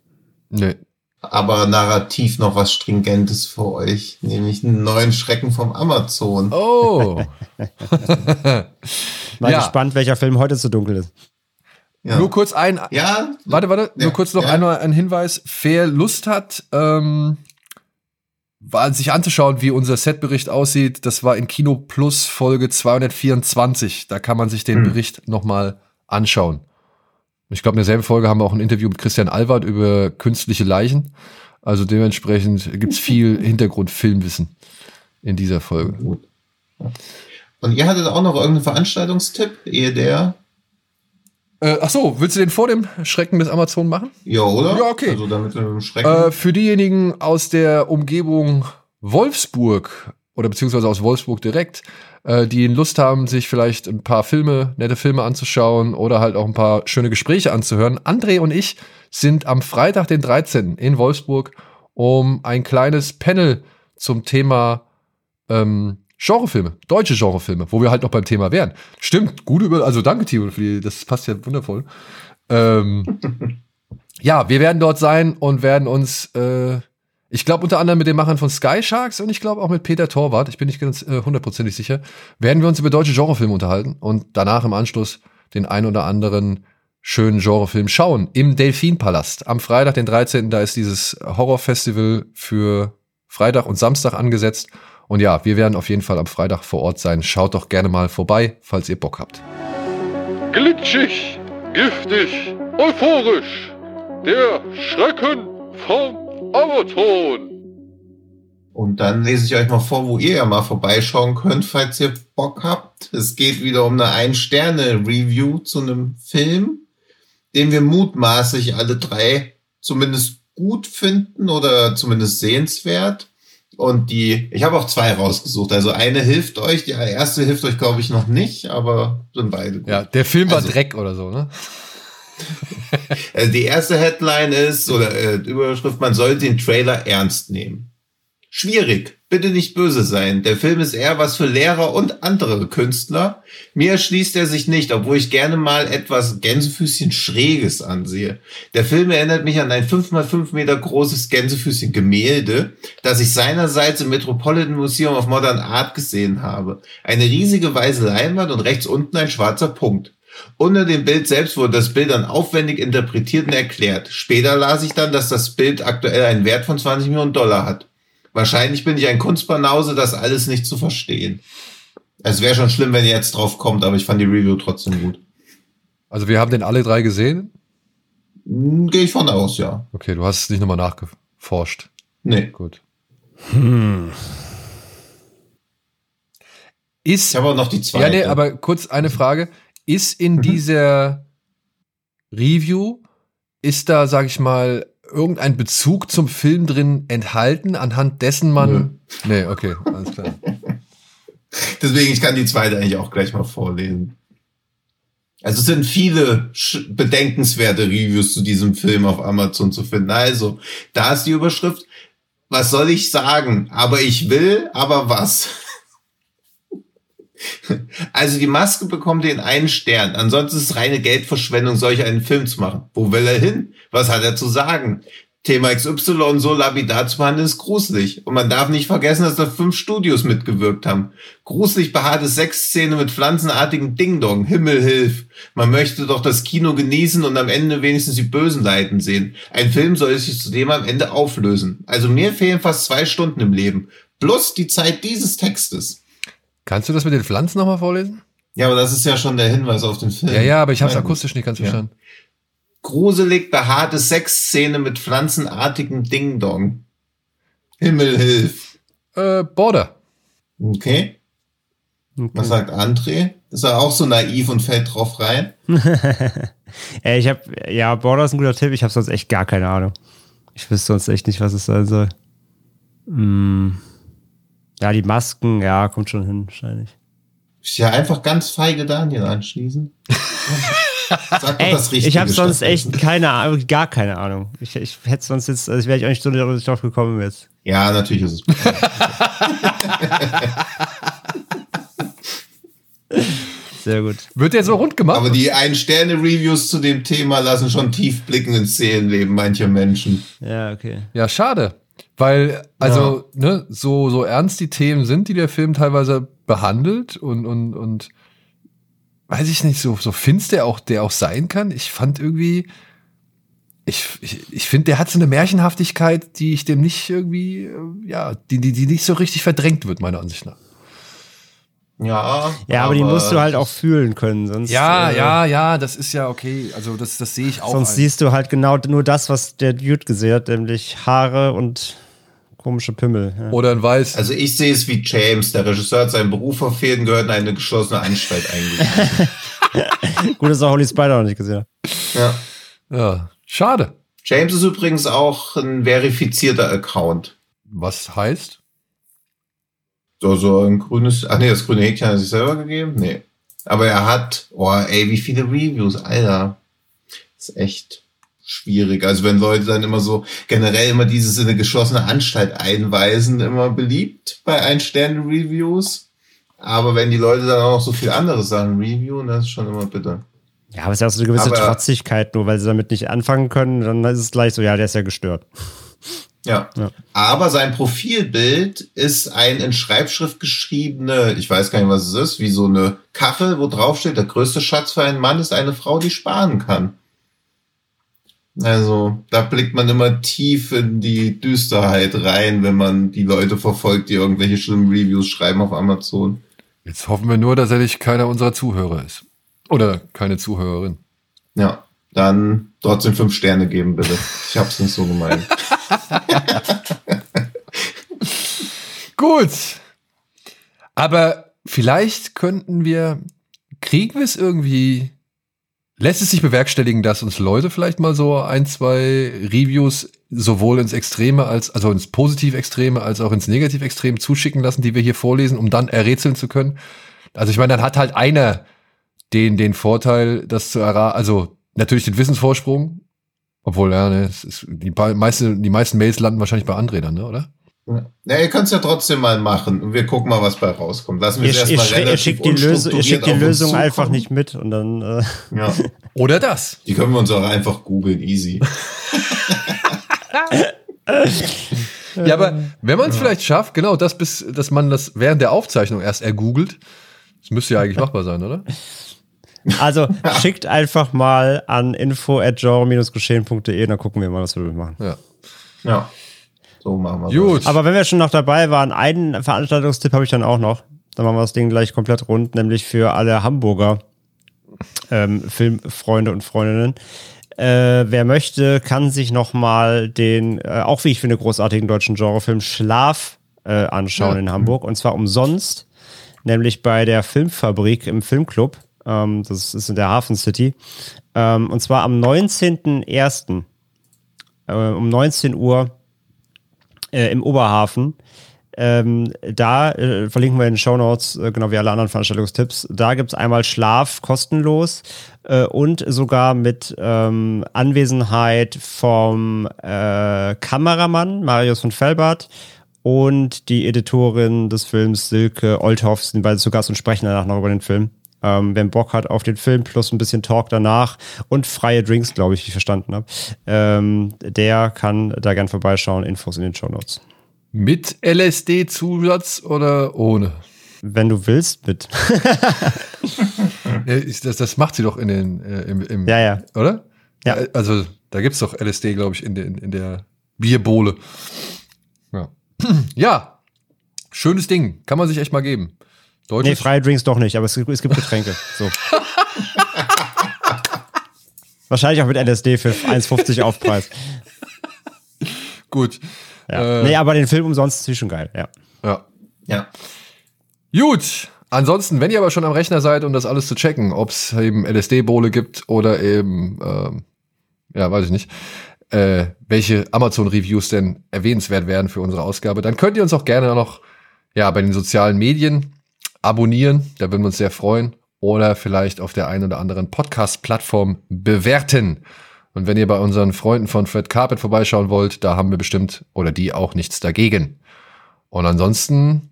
Nö. Aber narrativ noch was Stringentes für euch, nämlich einen neuen Schrecken vom Amazon. Oh! Mal ja. gespannt, welcher Film heute zu dunkel ist. Ja. Nur kurz ein. Ja. Warte, warte. Ja. Nur kurz noch ja. einmal ein Hinweis. Wer Lust hat, ähm, sich anzuschauen, wie unser Setbericht aussieht. Das war in Kino Plus Folge 224. Da kann man sich den hm. Bericht nochmal anschauen. Ich glaube, in derselben Folge haben wir auch ein Interview mit Christian Alward über künstliche Leichen. Also dementsprechend gibt's viel Hintergrundfilmwissen in dieser Folge. Und ihr hattet auch noch irgendeinen Veranstaltungstipp, ehe der äh, ach so, willst du den vor dem Schrecken des Amazon machen? Ja, oder? Ja, okay. Also damit wir Schrecken. Äh, für diejenigen aus der Umgebung Wolfsburg oder beziehungsweise aus Wolfsburg direkt, äh, die Lust haben, sich vielleicht ein paar Filme, nette Filme anzuschauen oder halt auch ein paar schöne Gespräche anzuhören. André und ich sind am Freitag, den 13. in Wolfsburg, um ein kleines Panel zum Thema ähm, Genrefilme, deutsche Genrefilme, wo wir halt noch beim Thema wären. Stimmt, gut über, also danke Timo, für die, das passt ja wundervoll. Ähm, ja, wir werden dort sein und werden uns, äh, ich glaube unter anderem mit den Machern von Sky Sharks und ich glaube auch mit Peter Torwart, ich bin nicht ganz äh, hundertprozentig äh, sicher, werden wir uns über deutsche Genrefilme unterhalten und danach im Anschluss den ein oder anderen schönen Genrefilm schauen im Delfinpalast. Am Freitag, den 13., da ist dieses Horrorfestival für Freitag und Samstag angesetzt und ja, wir werden auf jeden Fall am Freitag vor Ort sein. Schaut doch gerne mal vorbei, falls ihr Bock habt. Glitschig, giftig, euphorisch. Der Schrecken vom Amazon. Und dann lese ich euch mal vor, wo ihr ja mal vorbeischauen könnt, falls ihr Bock habt. Es geht wieder um eine Ein-Sterne-Review zu einem Film, den wir mutmaßlich alle drei zumindest gut finden oder zumindest sehenswert. Und die, ich habe auch zwei rausgesucht. Also eine hilft euch, die erste hilft euch, glaube ich, noch nicht, aber sind beide gut. Ja, der Film war Also- Dreck oder so, ne? Also die erste Headline ist, oder äh, Überschrift, man sollte den Trailer ernst nehmen. Schwierig, bitte nicht böse sein. Der Film ist eher was für Lehrer und andere Künstler. Mir erschließt er sich nicht, obwohl ich gerne mal etwas Gänsefüßchen Schräges ansehe. Der Film erinnert mich an ein 5x5 Meter großes Gänsefüßchen Gemälde, das ich seinerseits im Metropolitan Museum of Modern Art gesehen habe. Eine riesige weiße Leinwand und rechts unten ein schwarzer Punkt. Unter dem Bild selbst wurde das Bild dann aufwendig interpretiert und erklärt. Später las ich dann, dass das Bild aktuell einen Wert von 20 Millionen Dollar hat. Wahrscheinlich bin ich ein Kunstbanause, das alles nicht zu verstehen. Es wäre schon schlimm, wenn ihr jetzt drauf kommt, aber ich fand die Review trotzdem gut. Also wir haben den alle drei gesehen. Hm, Gehe ich von aus, ja. Okay, du hast es nicht nochmal nachgeforscht. Nee. Gut. Hm. Ist Ich habe auch noch die zweite. Ja, nee, aber kurz eine Frage. Ist in Mhm. dieser Review, ist da, sag ich mal, irgendein Bezug zum Film drin enthalten, anhand dessen man. Nee, okay, alles klar. Deswegen, ich kann die zweite eigentlich auch gleich mal vorlesen. Also es sind viele bedenkenswerte Reviews zu diesem Film auf Amazon zu finden. Also, da ist die Überschrift. Was soll ich sagen? Aber ich will, aber was? Also die Maske bekommt den einen Stern. Ansonsten ist es reine Geldverschwendung, solch einen Film zu machen. Wo will er hin? Was hat er zu sagen? Thema XY so lapidar zu behandeln ist gruselig. Und man darf nicht vergessen, dass da fünf Studios mitgewirkt haben. Gruselig behaarte Sexszene mit pflanzenartigen Ding-Dong. Himmel hilf. Man möchte doch das Kino genießen und am Ende wenigstens die Bösen leiden sehen. Ein Film soll sich zudem am Ende auflösen. Also mir fehlen fast zwei Stunden im Leben. Plus die Zeit dieses Textes. Kannst du das mit den Pflanzen nochmal vorlesen? Ja, aber das ist ja schon der Hinweis auf den Film. Ja, ja, aber ich habe es akustisch nicht ganz Ja. verstanden. Gruselig behaarte Sexszene mit pflanzenartigen Ding-Dong. Himmel hilf. Äh, Border. Okay. Was sagt André? Ist er auch so naiv und fällt drauf rein? Ey, ich habe ja, Border ist ein guter Tipp. Ich habe sonst echt gar keine Ahnung. Ich wüsste sonst echt nicht, was es sein soll. Hm. Ja, die Masken, ja, kommt schon hin, wahrscheinlich. Ich ja einfach ganz feige Daniel anschließen. Sag doch Ey, das Richtige. ich habe sonst echt keine Ahnung, gar keine Ahnung. Ich, ich hätte sonst jetzt, also wäre ich auch nicht so drauf gekommen jetzt. Ja, natürlich ist es. Sehr gut. Wird der so rund gemacht? Aber die Ein-Sterne-Reviews zu dem Thema lassen schon tief blicken ins Seelenleben mancher Menschen. Ja, okay. ja, schade. Weil, also, ne, so, so ernst die Themen sind, die der Film teilweise behandelt und, und, und weiß ich nicht, so, so finster der auch, der auch sein kann. Ich fand irgendwie, ich, ich, ich finde, der hat so eine Märchenhaftigkeit, die ich dem nicht irgendwie, äh, ja, die, die, die nicht so richtig verdrängt wird, meiner Ansicht nach. Ja, Ja, aber, die musst du halt auch fühlen können, sonst. Ja, äh, ja, ja, das ist ja okay. Also, das, das sehe ich auch. Sonst ein. siehst du halt genau nur das, was der Dude gesehen hat, nämlich Haare und komische Pimmel. Ja. Oder ein Weiß. Also ich sehe es wie James. Der Regisseur hat seinen Beruf verfehlt und gehört in eine geschlossene Anstalt eingewiesen. Gut, dass er Holy Spider noch nicht gesehen hat. ja. ja, schade. James ist übrigens auch ein verifizierter Account. Was heißt? So, so ein grünes, ach nee, das grüne Häkchen hat er sich selber gegeben? Nee. Aber er hat, oh ey, wie viele Reviews, Alter. Das ist echt schwierig. Also wenn Leute dann immer so generell immer dieses in eine geschlossene Anstalt einweisen, immer beliebt bei Ein-Sterne-Reviews. Aber wenn die Leute dann auch noch so viel andere Sachen reviewen, das ist schon immer bitter. Ja, aber es ist ja auch so eine gewisse Aber- Trotzigkeit, nur weil sie damit nicht anfangen können, dann ist es gleich so, ja, der ist ja gestört. Ja. Ja. Aber sein Profilbild ist ein in Schreibschrift geschriebene, ich weiß gar nicht, was es ist, wie so eine Kachel, wo drauf steht, der größte Schatz für einen Mann ist eine Frau, die sparen kann. Also, da blickt man immer tief in die Düsterheit rein, wenn man die Leute verfolgt, die irgendwelche schlimmen Reviews schreiben auf Amazon. Jetzt hoffen wir nur, dass er nicht keiner unserer Zuhörer ist. Oder keine Zuhörerin. Ja, dann trotzdem fünf Sterne geben, bitte. Ich hab's nicht so gemeint. Gut. Aber vielleicht könnten wir, kriegen wir es irgendwie, lässt es sich bewerkstelligen, dass uns Leute vielleicht mal so ein, zwei Reviews sowohl ins Extreme als, also ins Positiv-Extreme als auch ins Negativ-Extrem zuschicken lassen, die wir hier vorlesen, um dann errätseln zu können? Also ich meine, dann hat halt einer den, den Vorteil, das zu erraten, also natürlich den Wissensvorsprung, obwohl, ja, ne, es ist, die, meiste, die meisten Mails landen wahrscheinlich bei André dann, ne, oder? Ja, ihr könnt es ja trotzdem mal machen und wir gucken mal, was bei rauskommt. Lassen wir es erstmal sch- ihr relativ schickt die, Lösung, ihr schickt die Lösung einfach nicht mit und dann. Äh, Ja, Oder das. die können wir uns auch einfach googeln, easy. Ja, aber wenn man es vielleicht schafft, genau das bis, dass man das während der Aufzeichnung erst ergoogelt, das müsste ja eigentlich machbar sein, oder? also schickt einfach mal an info at genre-geschehen.de und dann gucken wir mal, was wir damit machen. Ja. Ja, so machen wir Gut. Aber wenn wir schon noch dabei waren, einen Veranstaltungstipp habe ich dann auch noch. Dann machen wir das Ding gleich komplett rund, nämlich für alle Hamburger ähm, Filmfreunde und Freundinnen. Äh, wer möchte, kann sich noch mal den, äh, auch wie ich finde, großartigen deutschen Genrefilm Schlaf äh, anschauen Ja. in Hamburg. Und zwar umsonst, nämlich bei der Filmfabrik im Filmclub. Ähm, das ist in der Hafen City. Ähm, und zwar am 19.01. Äh, um 19 Uhr äh, im Oberhafen. Ähm, da äh, verlinken wir in den Show Notes, äh, genau wie alle anderen Veranstaltungstipps. Da gibt's einmal Schlaf kostenlos äh, und sogar mit ähm, Anwesenheit vom äh, Kameramann Marius von Fellbart und die Editorin des Films Silke Olthoff sind beide zu Gast und sprechen danach noch über den Film. Ähm, wer Bock hat auf den Film plus ein bisschen Talk danach und freie Drinks, glaube ich, wie ich verstanden habe, ähm, der kann da gern vorbeischauen. Infos in den Show Notes. Mit LSD-Zusatz oder ohne? Wenn du willst, mit. Das, das macht sie doch in den, äh, im, im Ja, ja. oder? Ja. Äh, Also, da gibt's doch LSD, glaube ich, in, den, in der Bierbohle. Ja. ja. Schönes Ding. Kann man sich echt mal geben. Deutsches. Nee, freie Drinks doch nicht, aber es, gibt- es gibt Getränke. So. Wahrscheinlich auch mit LSD für 1,50 Aufpreis. Gut. Ja. Äh, nee, aber den Film umsonst ist schon geil, ja. Ja. Ja. Gut. Ansonsten, wenn ihr aber schon am Rechner seid, um das alles zu checken, ob es eben LSD-Bowle gibt oder eben, ähm, ja, weiß ich nicht, äh, welche Amazon-Reviews denn erwähnenswert werden für unsere Ausgabe, dann könnt ihr uns auch gerne noch ja, bei den sozialen Medien abonnieren. Da würden wir uns sehr freuen. Oder vielleicht auf der einen oder anderen Podcast-Plattform bewerten. Und wenn ihr bei unseren Freunden von Fred Carpet vorbeischauen wollt, da haben wir bestimmt oder die auch nichts dagegen. Und ansonsten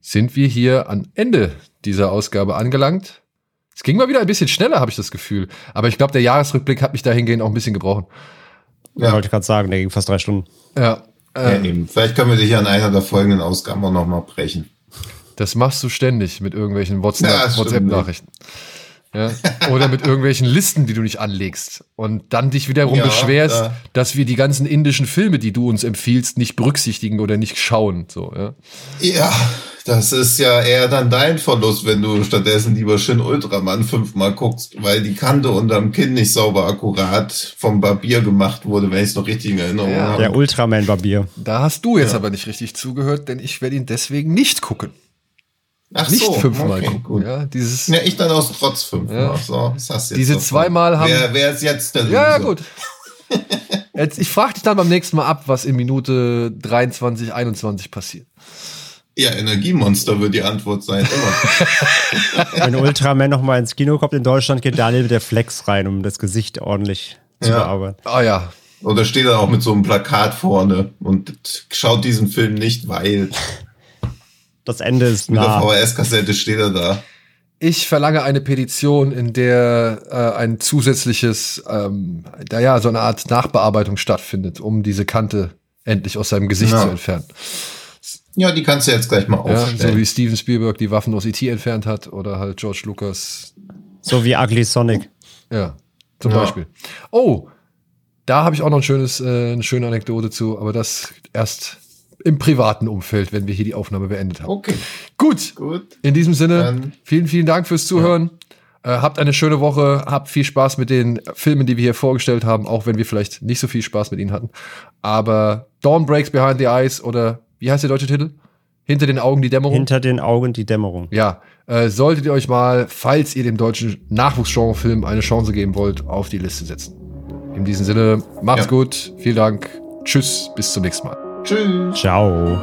sind wir hier am Ende dieser Ausgabe angelangt. Es ging mal wieder ein bisschen schneller, habe ich das Gefühl. Aber ich glaube, der Jahresrückblick hat mich dahingehend auch ein bisschen gebrochen. Ja. Wollte ich gerade sagen, der ging fast drei Stunden. Ja, Ja, äh, eben. Vielleicht können wir dich an einer der folgenden Ausgaben auch nochmal brechen. Das machst du ständig mit irgendwelchen WhatsApp-Nachrichten. Ja. Oder mit irgendwelchen Listen, die du nicht anlegst. Und dann dich wiederum Ja, beschwerst, ja. dass wir die ganzen indischen Filme, die du uns empfiehlst, nicht berücksichtigen oder nicht schauen. So, ja. Ja, das ist ja eher dann dein Verlust, wenn du stattdessen lieber schön Ultraman fünfmal guckst, weil die Kante unterm Kinn nicht sauber akkurat vom Barbier gemacht wurde, wenn ich es noch richtig in Erinnerung Ja. habe. Der Ultraman-Barbier. Da hast du jetzt Ja. aber nicht richtig zugehört, denn ich werde ihn deswegen nicht gucken. Ach Nicht so, fünfmal okay, gucken. gut. Ja, dieses, Ja, ich dann aus trotz fünfmal. Ja. So, das hast du jetzt Diese zweimal haben- Wer, wer ist jetzt der Ja, ja, gut. Jetzt, ich frage dich dann beim nächsten Mal ab, was in Minute 23, 21 passiert. Ja, Energiemonster wird die Antwort sein. Immer. Wenn Ultraman noch mal ins Kino kommt in Deutschland, geht Daniel mit der Flex rein, um das Gesicht ordentlich zu Ja. bearbeiten. Ah ja, Oder steht er auch mit so einem Plakat vorne und schaut diesen Film nicht, weil Das Ende ist mit der nah. VHS-Kassette steht er da. ich verlange eine Petition, in der äh, ein zusätzliches, ähm, da ja, so eine Art Nachbearbeitung stattfindet, um diese Kante endlich aus seinem Gesicht Ja. zu entfernen. Ja, die kannst du jetzt gleich mal Ja, aufstellen. so wie Steven Spielberg die Waffen aus E.T. entfernt hat oder halt George Lucas So wie Ugly Sonic. Ja, zum Ja. Beispiel. Oh, da habe ich auch noch ein schönes, äh, eine schöne Anekdote zu, aber das erst im privaten Umfeld, wenn wir hier die Aufnahme beendet haben. okay, Gut, gut. in diesem Sinne, Dann- vielen, vielen Dank fürs Zuhören. Äh, habt eine schöne Woche, habt viel Spaß mit den Filmen, die wir hier vorgestellt haben, auch wenn wir vielleicht nicht so viel Spaß mit ihnen hatten. Aber Dawn Breaks Behind the Eyes oder wie heißt der deutsche Titel? Hinter den Augen die Dämmerung. Hinter den Augen die Dämmerung. Ja, äh, solltet ihr euch mal, falls ihr dem deutschen Nachwuchsgenrefilm eine Chance geben wollt, auf die Liste setzen. In diesem Sinne, macht's Ja. gut, vielen Dank, tschüss, bis zum nächsten Mal. Tschüss. Ciao.